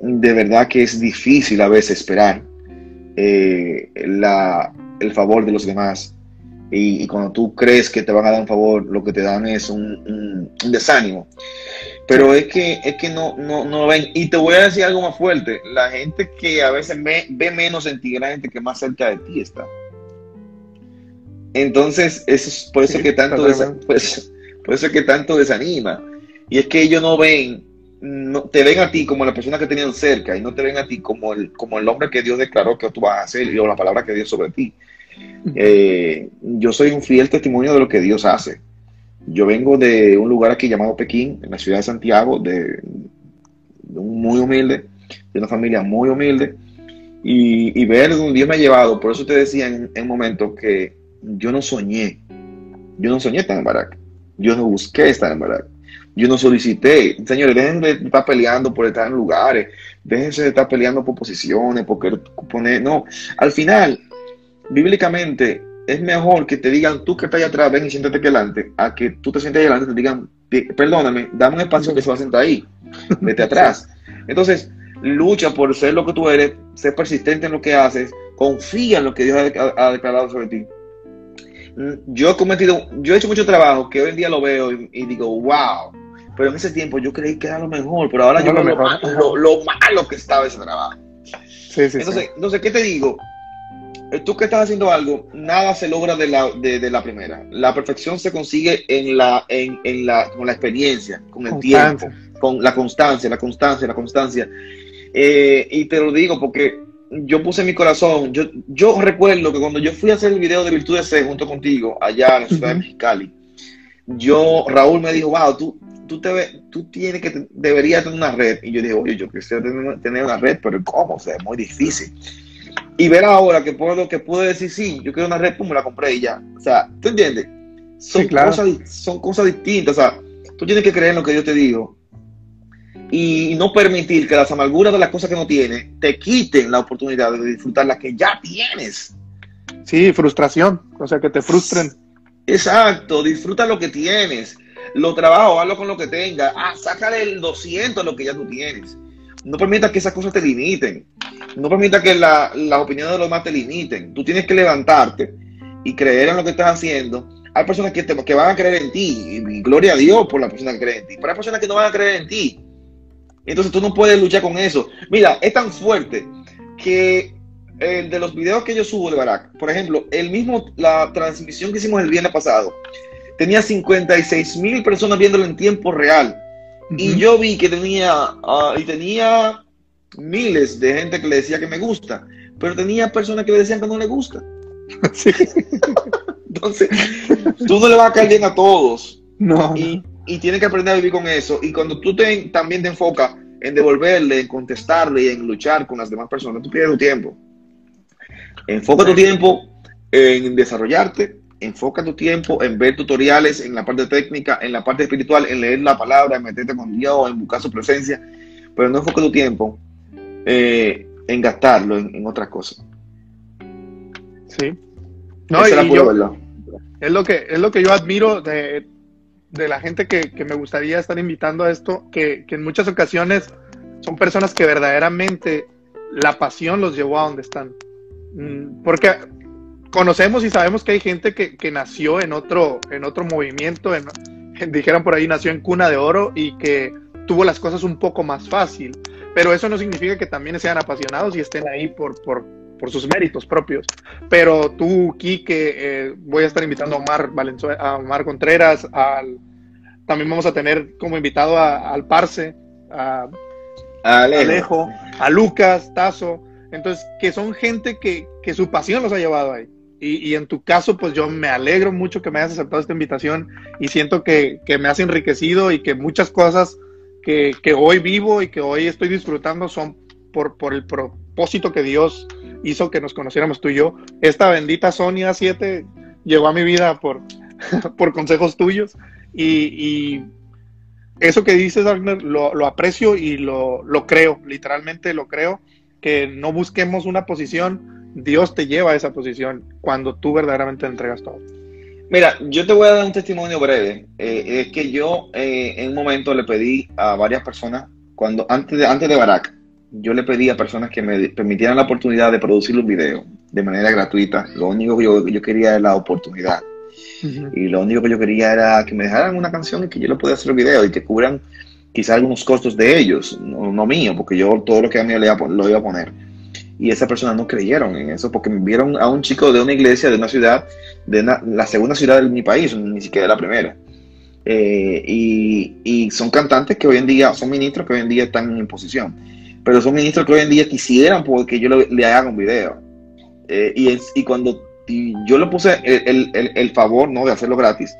Speaker 2: de verdad que es difícil a veces esperar eh, el favor de los demás. Y, cuando tú crees que te van a dar un favor, lo que te dan es un desánimo. Pero es que, es que no, no, no ven. Y te voy a decir algo más fuerte. La gente que a veces ve, menos en ti la gente que más cerca de ti está. Entonces, es por eso que tanto pues, por eso que tanto desanima. Y es que ellos no ven, no, te ven a ti como la persona que tenían cerca y no te ven a ti como el, como el hombre que Dios declaró que tú vas a hacer y o la palabra que Dios sobre ti. Eh, yo soy un fiel testimonio de lo que Dios hace. Yo vengo de un lugar aquí llamado Pekín, en la ciudad de Santiago, de, un muy humilde. de una familia muy humilde y, ver donde Dios me ha llevado. Por eso te decía en, un momento que yo no soñé, yo no soñé estar en Barak, yo no busqué estar en Barak, yo no solicité. Señores, dejen de estar peleando por estar en lugares, déjense de estar peleando por posiciones, por poner. No, al final, bíblicamente, es mejor que te digan tú que estás allá atrás, ven y siéntate aquí adelante, a que tú te sientes ahí adelante y te digan, perdóname, dame un espacio que se va a sentar ahí, vete atrás. Entonces, lucha por ser lo que tú eres, ser persistente en lo que haces, confía en lo que Dios ha, declarado sobre ti. Mm, yo he cometido, yo he hecho mucho trabajo que hoy en día lo veo y, digo, wow, pero en ese tiempo yo creí que era lo mejor, pero ahora yo veo lo, malo, que estaba ese trabajo. entonces, entonces, ¿qué te digo? Eh, tú que estás haciendo algo, nada se logra de la, de, la primera. La perfección se consigue en la, en, en la, con la experiencia, con el tiempo, con la constancia, la constancia, la constancia. Eh, y te lo digo porque yo puse mi corazón. Yo, yo recuerdo que cuando yo fui a hacer el video de Virtudes C junto contigo, allá en la ciudad de Mexicali, yo, Raúl me dijo, wow, tú, tú, te, tú tienes que, deberías tener una red. Y yo dije, oye, yo quisiera tener, tener una red, pero ¿cómo? O sea, es muy difícil. Y ver ahora que puedo, que puedo decir, sí, yo quiero una red, pues me la compré y ya. O sea, ¿tú entiendes? Son, cosas, son cosas distintas. O sea, tú tienes que creer en lo que yo te digo y no permitir que las amarguras de las cosas que no tienes te quiten la oportunidad de disfrutar las que ya tienes.
Speaker 1: Sí, frustración, o sea, que te frustren.
Speaker 2: Exacto, disfruta lo que tienes. Lo trabajo, hazlo con lo que tengas. Ah, sácale el 200 a lo que ya tú tienes. No permita que esas cosas te limiten. No permita que las opiniones de los demás te limiten. Tú tienes que levantarte y creer en lo que estás haciendo. Hay personas que, que van a creer en ti. Y gloria a Dios por las personas que creen en ti. Pero hay personas que no van a creer en ti. Entonces tú no puedes luchar con eso. Mira, es tan fuerte que el de los videos que yo subo de Barack, por ejemplo, el mismo, la transmisión que hicimos el viernes pasado, tenía 56 mil personas viéndolo en tiempo real. Y yo vi que tenía, ah, y tenía miles de gente que le decía que me gusta, pero tenía personas que le decían que no le gusta. Entonces, tú no le vas a caer bien a todos. No. Y, y tienes que aprender a vivir con eso. Y cuando tú te, también te enfocas en devolverle, en contestarle y en luchar con las demás personas, tú pierdes tu tiempo. Enfoca tu tiempo en desarrollarte, enfoca tu tiempo en ver tutoriales en la parte técnica, en la parte espiritual, en leer la palabra, en meterte con Dios, en buscar su presencia, pero no enfoca tu tiempo eh, en gastarlo en, otras cosas.
Speaker 1: Sí. No, es, es, lo que, es lo que yo admiro de, de la gente que, me gustaría estar invitando a esto, que, en muchas ocasiones son personas que verdaderamente la pasión los llevó a donde están. Mm, porque conocemos y sabemos que hay gente que, nació en otro, en otro movimiento, en, dijeran por ahí, nació en cuna de oro y que tuvo las cosas un poco más fácil. Pero eso no significa que también sean apasionados y estén ahí por, por, por sus méritos propios. Pero tú, Quique, eh, voy a estar invitando a Omar, Valenzuela, a Omar Contreras, al, también vamos a tener como invitado al Parse, a, Alejo. a Lucas, Tazo. Entonces, que son gente que, que su pasión los ha llevado ahí. Y, y, en tu caso, pues yo me alegro mucho que me hayas aceptado esta invitación y siento que, que me has enriquecido y que muchas cosas que, hoy vivo y que hoy estoy disfrutando son por, por el propósito que Dios hizo que nos conociéramos tú y yo. Esta bendita Sonia 7 llegó a mi vida por, por consejos tuyos y, eso que dices, Wagner, lo, aprecio y lo, creo, literalmente lo creo, que no busquemos una posición, Dios te lleva a esa posición cuando tú verdaderamente entregas todo.
Speaker 2: Mira, yo te voy a dar un testimonio breve. Eh, es que yo eh, en un momento le pedí a varias personas, cuando antes de, antes de Barak, yo le pedí a personas que me permitieran la oportunidad de producir un video de manera gratuita. Lo único que yo, yo quería era la oportunidad. Y lo único que yo quería era que me dejaran una canción y que yo le pudiera hacer el video y que cubran quizás algunos costos de ellos, no, mío, porque yo todo lo que a mí le iba, lo iba a poner. Y esas personas no creyeron en eso porque vieron a un chico de una iglesia, de una ciudad, de la segunda ciudad de mi país, ni siquiera la primera. Eh, y, son cantantes que hoy en día, son ministros que hoy en día están en posición, pero son ministros que hoy en día quisieran porque yo le, haga un video. Eh, y, cuando yo le puse el, favor ¿no? de hacerlo gratis,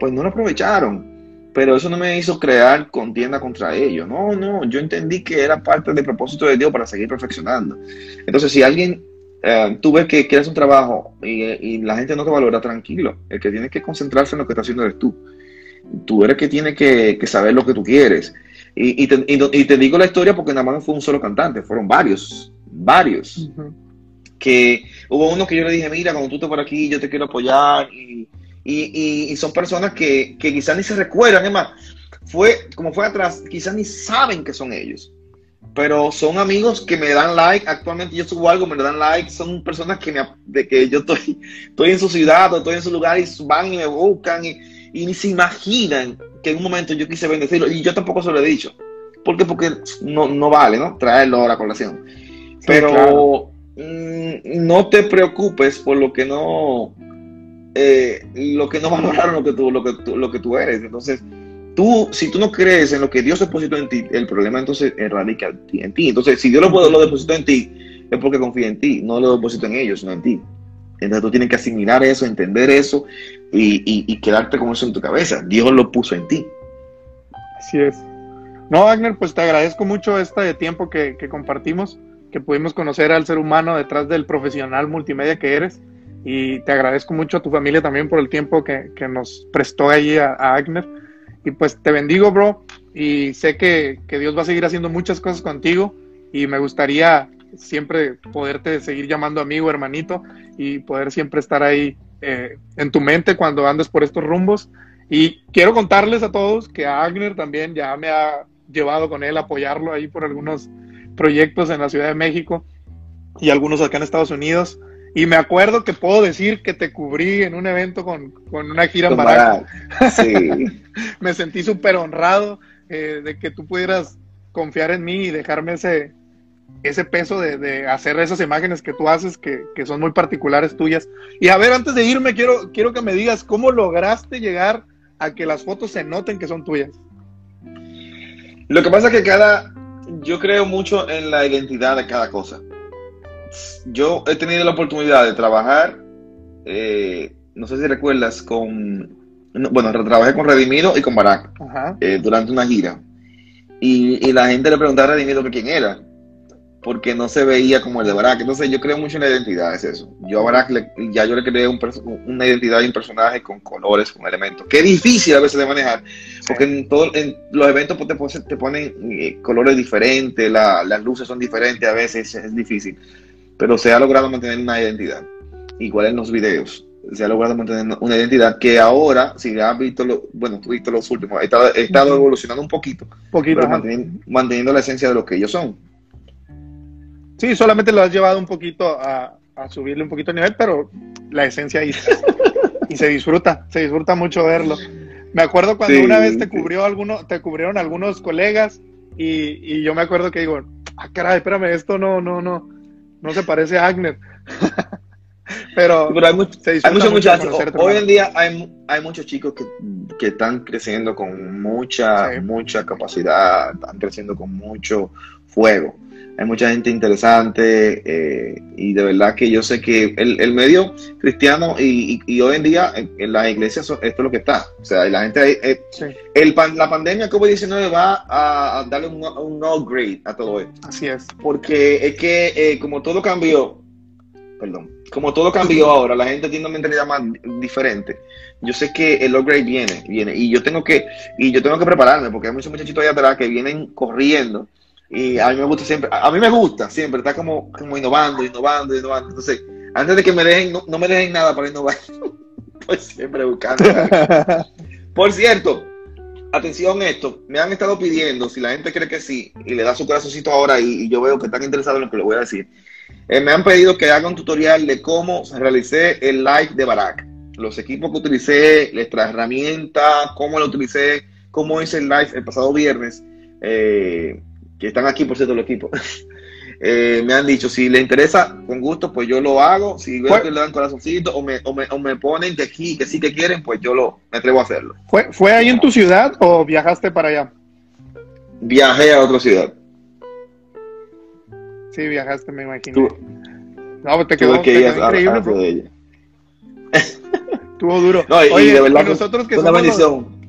Speaker 2: pues no lo aprovecharon. Pero eso no me hizo crear contienda contra ellos. No, no, yo entendí que era parte del propósito de Dios para seguir perfeccionando. Entonces, si alguien, eh, tú ves que quieres un trabajo y, la gente no te valora, tranquilo. El que tiene que concentrarse en lo que está haciendo eres tú. Tú eres el que tiene que, saber lo que tú quieres. Y, te, digo la historia porque nada más no fue un solo cantante, fueron varios, varios. Que hubo uno que yo le dije, mira, cuando tú estés por aquí, yo te quiero apoyar. Y, y, son personas que, quizás ni se recuerdan, es más, fue como fue atrás, quizás ni saben que son ellos, pero son amigos que me dan like, actualmente yo subo algo, me dan like, son personas que, me, de que yo estoy, estoy en su ciudad o estoy en su lugar y van y me buscan y, ni se imaginan que en un momento yo quise bendecirlo y yo tampoco se lo he dicho. ¿Por qué? Porque no, no vale, ¿no? Traerlo a la colación. Pero mm, no te preocupes por lo que no eh, lo que no valoraron lo que tú, lo que tú, lo que tú eres. Entonces, tú, si tú no crees en lo que Dios depositó en ti, el problema entonces radica en ti. Entonces, si Dios lo, lo depositó en ti, es porque confía en ti, no lo depositó en ellos, sino en ti. Entonces tú tienes que asimilar eso, entender eso y, quedarte con eso en tu cabeza. Dios lo puso en ti.
Speaker 1: Así es. No, Wagner, pues te agradezco mucho este tiempo que compartimos, que pudimos conocer al ser humano detrás del profesional multimedia que eres y te agradezco mucho a tu familia también por el tiempo que, nos prestó allí a, Agner. Y pues te bendigo, bro. Y sé que, Dios va a seguir haciendo muchas cosas contigo. Y me gustaría siempre poderte seguir llamando amigo, hermanito. Y poder siempre estar ahí eh, en tu mente cuando andes por estos rumbos. Y quiero contarles a todos que a Agner también ya me ha llevado con él a apoyarlo ahí por algunos proyectos en la Ciudad de México y algunos acá en Estados Unidos. Y me acuerdo que puedo decir que te cubrí en un evento con, una gira en Barack. Sí. me sentí súper honrado eh, de que tú pudieras confiar en mí y dejarme ese, ese peso de, hacer esas imágenes que tú haces que, son muy particulares tuyas. Y a ver, antes de irme, quiero, quiero que me digas cómo lograste llegar a que las fotos se noten que son tuyas.
Speaker 2: Lo que pasa es que cada, yo creo mucho en la identidad de cada cosa yo he tenido la oportunidad de trabajar, eh, no sé si recuerdas, con, bueno, trabajé con Redimido y con Barack eh, durante una gira. Y, la gente le preguntaba a Redimido quién era, porque no se veía como el de Barack. Entonces yo creo mucho en la identidad, es eso. Yo a Barack ya yo le creé una identidad y un personaje con colores, con elementos, que es difícil a veces de manejar, porque en, todo, en los eventos pues, te, te ponen eh, colores diferentes, las luces son diferentes, a veces es difícil pero se ha logrado mantener una identidad. Igual en los videos, se ha logrado mantener una identidad que ahora, si has visto, lo, bueno, tú visto los últimos, he estado, evolucionando un poquito, poquito manteniendo, la esencia de lo que ellos son.
Speaker 1: Sí, solamente lo has llevado un poquito a, subirle un poquito el nivel, pero la esencia ahí y se disfruta, se disfruta mucho verlo. Me acuerdo cuando una vez te cubrió alguno, te cubrieron algunos colegas y, y yo me acuerdo que digo, ah, caray, espérame, esto no, no, no, no se parece a Agner. Pero,
Speaker 2: hay, muchos muchachos. Hoy en día hay, hay muchos chicos que, que, están creciendo con mucha, mucha capacidad, están creciendo con mucho fuego. Hay mucha gente interesante eh, y de verdad que yo sé que el, el medio cristiano y, y, hoy en día en, las iglesias esto es lo que está. O sea, la gente, eh, el, la pandemia COVID-19 va a, darle un, un upgrade a todo esto.
Speaker 1: Así es.
Speaker 2: Porque es que eh, como todo cambió, perdón, como todo cambió ahora, la gente tiene una mentalidad más diferente. Yo sé que el upgrade viene, viene, y yo tengo que, y yo tengo que prepararme, porque hay muchos muchachitos allá atrás que vienen corriendo y a mí me gusta siempre, a mí me gusta siempre, está como, como innovando, innovando, innovando. Entonces, antes de que me dejen, no, me dejen nada para innovar, pues siempre buscando. Por cierto, atención esto, me han estado pidiendo, si la gente cree que sí, y le da su corazoncito ahora y, yo veo que están interesados en lo que le voy a decir, eh, me han pedido que haga un tutorial de cómo realicé el live de Barack. Los equipos que utilicé, nuestra herramienta, cómo lo utilicé, cómo hice el live el pasado viernes. Eh, que están aquí por cierto el equipo, eh, me han dicho, si le interesa, con gusto, pues yo lo hago. Si veo que le dan corazoncito o me, o, me, o me ponen que aquí, que sí que quieren, pues yo lo, me atrevo a hacerlo.
Speaker 1: ¿Fue, ¿Fue ahí en tu ciudad o viajaste para allá?
Speaker 2: Viajé a otra ciudad.
Speaker 1: Sí, viajaste, me imagino. no, pues te quedó, te quedó increíble. Estuvo duro.
Speaker 2: No, y, de verdad, nosotros que una bendición.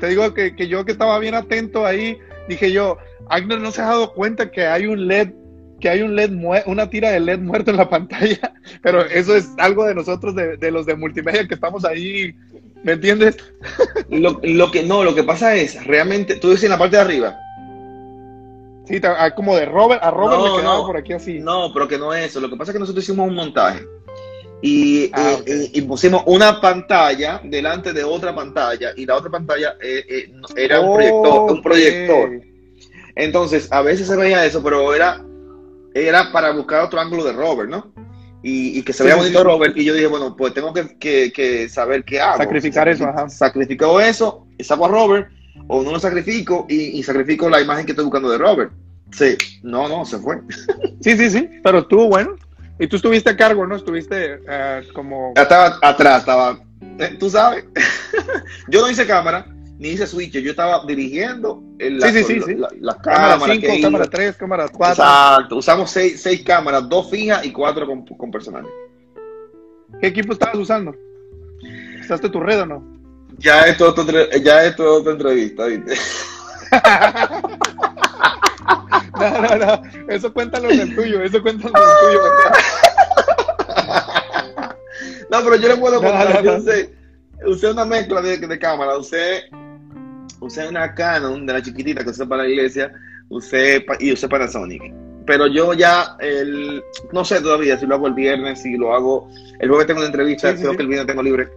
Speaker 1: Te digo que, que yo que estaba bien atento ahí, dije yo, Agner no se ha dado cuenta que hay un LED que hay un LED una tira de LED muerto en la pantalla, pero eso es algo de nosotros, de, los de multimedia que estamos ahí, ¿me entiendes?
Speaker 2: Lo, que no, lo que pasa es, realmente, tú dices en la parte de arriba.
Speaker 1: Sí, ah, como de Robert, a Robert le quedaba por aquí así.
Speaker 2: No, pero que no es eso, lo que pasa es que nosotros hicimos un montaje y, ah, y, pusimos una pantalla delante de otra pantalla y la otra pantalla eh, eh, era un proyector, un proyector. Entonces, a veces se veía eso, pero era era para buscar otro ángulo de Robert, ¿no? Y, que se vea bonito Robert. Y yo dije, bueno, pues tengo que, saber qué hago.
Speaker 1: Sacrificar eso, ajá.
Speaker 2: Sacrifico eso, y saco a Robert, o no lo sacrifico y, sacrifico la imagen que estoy buscando de Robert. Sí, no, no, se fue.
Speaker 1: Sí, sí, sí, pero estuvo bueno. Y tú estuviste a cargo, ¿no? Estuviste uh, como...
Speaker 2: Estaba atrás, estaba... Eh, tú sabes. yo no hice cámara, ni hice switch, yo estaba dirigiendo
Speaker 1: la, sí, sí, sí, la, cámara 5, cámara 3, cámara 4.
Speaker 2: Exacto, usamos 6 seis, cámaras, dos fijas y cuatro con, con personales.
Speaker 1: ¿Qué equipo estabas usando? ¿Usaste tu red o no?
Speaker 2: Ya esto es ya esto otra entrevista, ¿viste?
Speaker 1: no, no, no, eso cuéntalo en el tuyo, eso cuéntalo en el tuyo.
Speaker 2: no, pero yo le puedo contar, yo sé, usé una mezcla de, de cámara, usé usé una Canon de la chiquitita que usé para la iglesia, usé y usé Panasonic. Pero yo ya, el, no sé todavía si lo hago el viernes, si lo hago, el jueves tengo una entrevista, creo que el viernes tengo libre,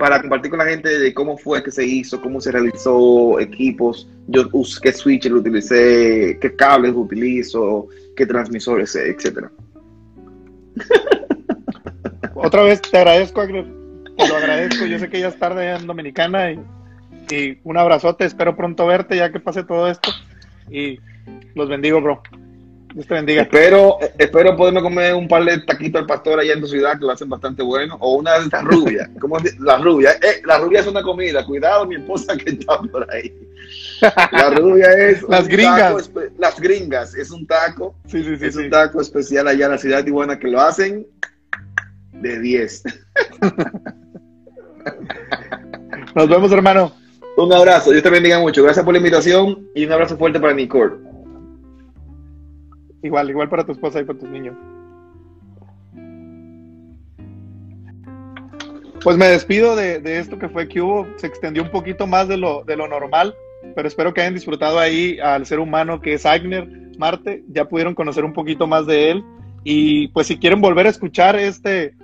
Speaker 2: para compartir con la gente de cómo fue que se hizo, cómo se realizó, equipos, yo qué switch utilicé, qué cables utilizo, qué transmisores, etcétera.
Speaker 1: Otra vez te agradezco, te lo agradezco. Yo sé que ya es tarde en Dominicana y y un abrazote, espero pronto verte ya que pase todo esto. Y los bendigo, bro. Dios te bendiga.
Speaker 2: Espero, espero poderme comer un par de taquitos al pastor allá en tu ciudad que lo hacen bastante bueno. O una de estas rubias. ¿Cómo La rubia. Eh, la rubia es una comida. Cuidado, mi esposa que está por ahí. La rubia es.
Speaker 1: las gringas.
Speaker 2: las gringas. Es un taco.
Speaker 1: Sí, sí, sí,
Speaker 2: es un taco especial allá en la ciudad de Tijuana que lo hacen de 10.
Speaker 1: Nos vemos, hermano.
Speaker 2: Un abrazo, Dios te bendiga mucho. Gracias por la invitación y un abrazo fuerte para Nicole.
Speaker 1: Igual, igual para tu esposa y para tus niños. Pues me despido de, esto que fue Cubo. Se extendió un poquito más de lo, de lo normal, pero espero que hayan disfrutado ahí al ser humano que es Agner Marte. Ya pudieron conocer un poquito más de él. Y pues si quieren volver a escuchar este,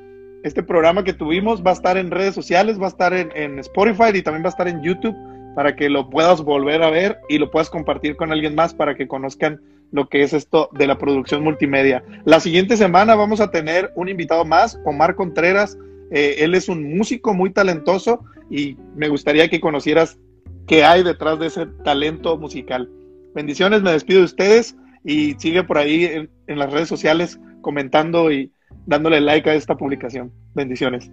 Speaker 1: este programa que tuvimos va a estar en redes sociales, va a estar en, Spotify y también va a estar en YouTube para que lo puedas volver a ver y lo puedas compartir con alguien más para que conozcan lo que es esto de la producción multimedia. La siguiente semana vamos a tener un invitado más, Omar Contreras. Eh, él es un músico muy talentoso y me gustaría que conocieras qué hay detrás de ese talento musical. Bendiciones, me despido de ustedes y sigue por ahí en las redes sociales comentando y, dándole like a esta publicación. Bendiciones.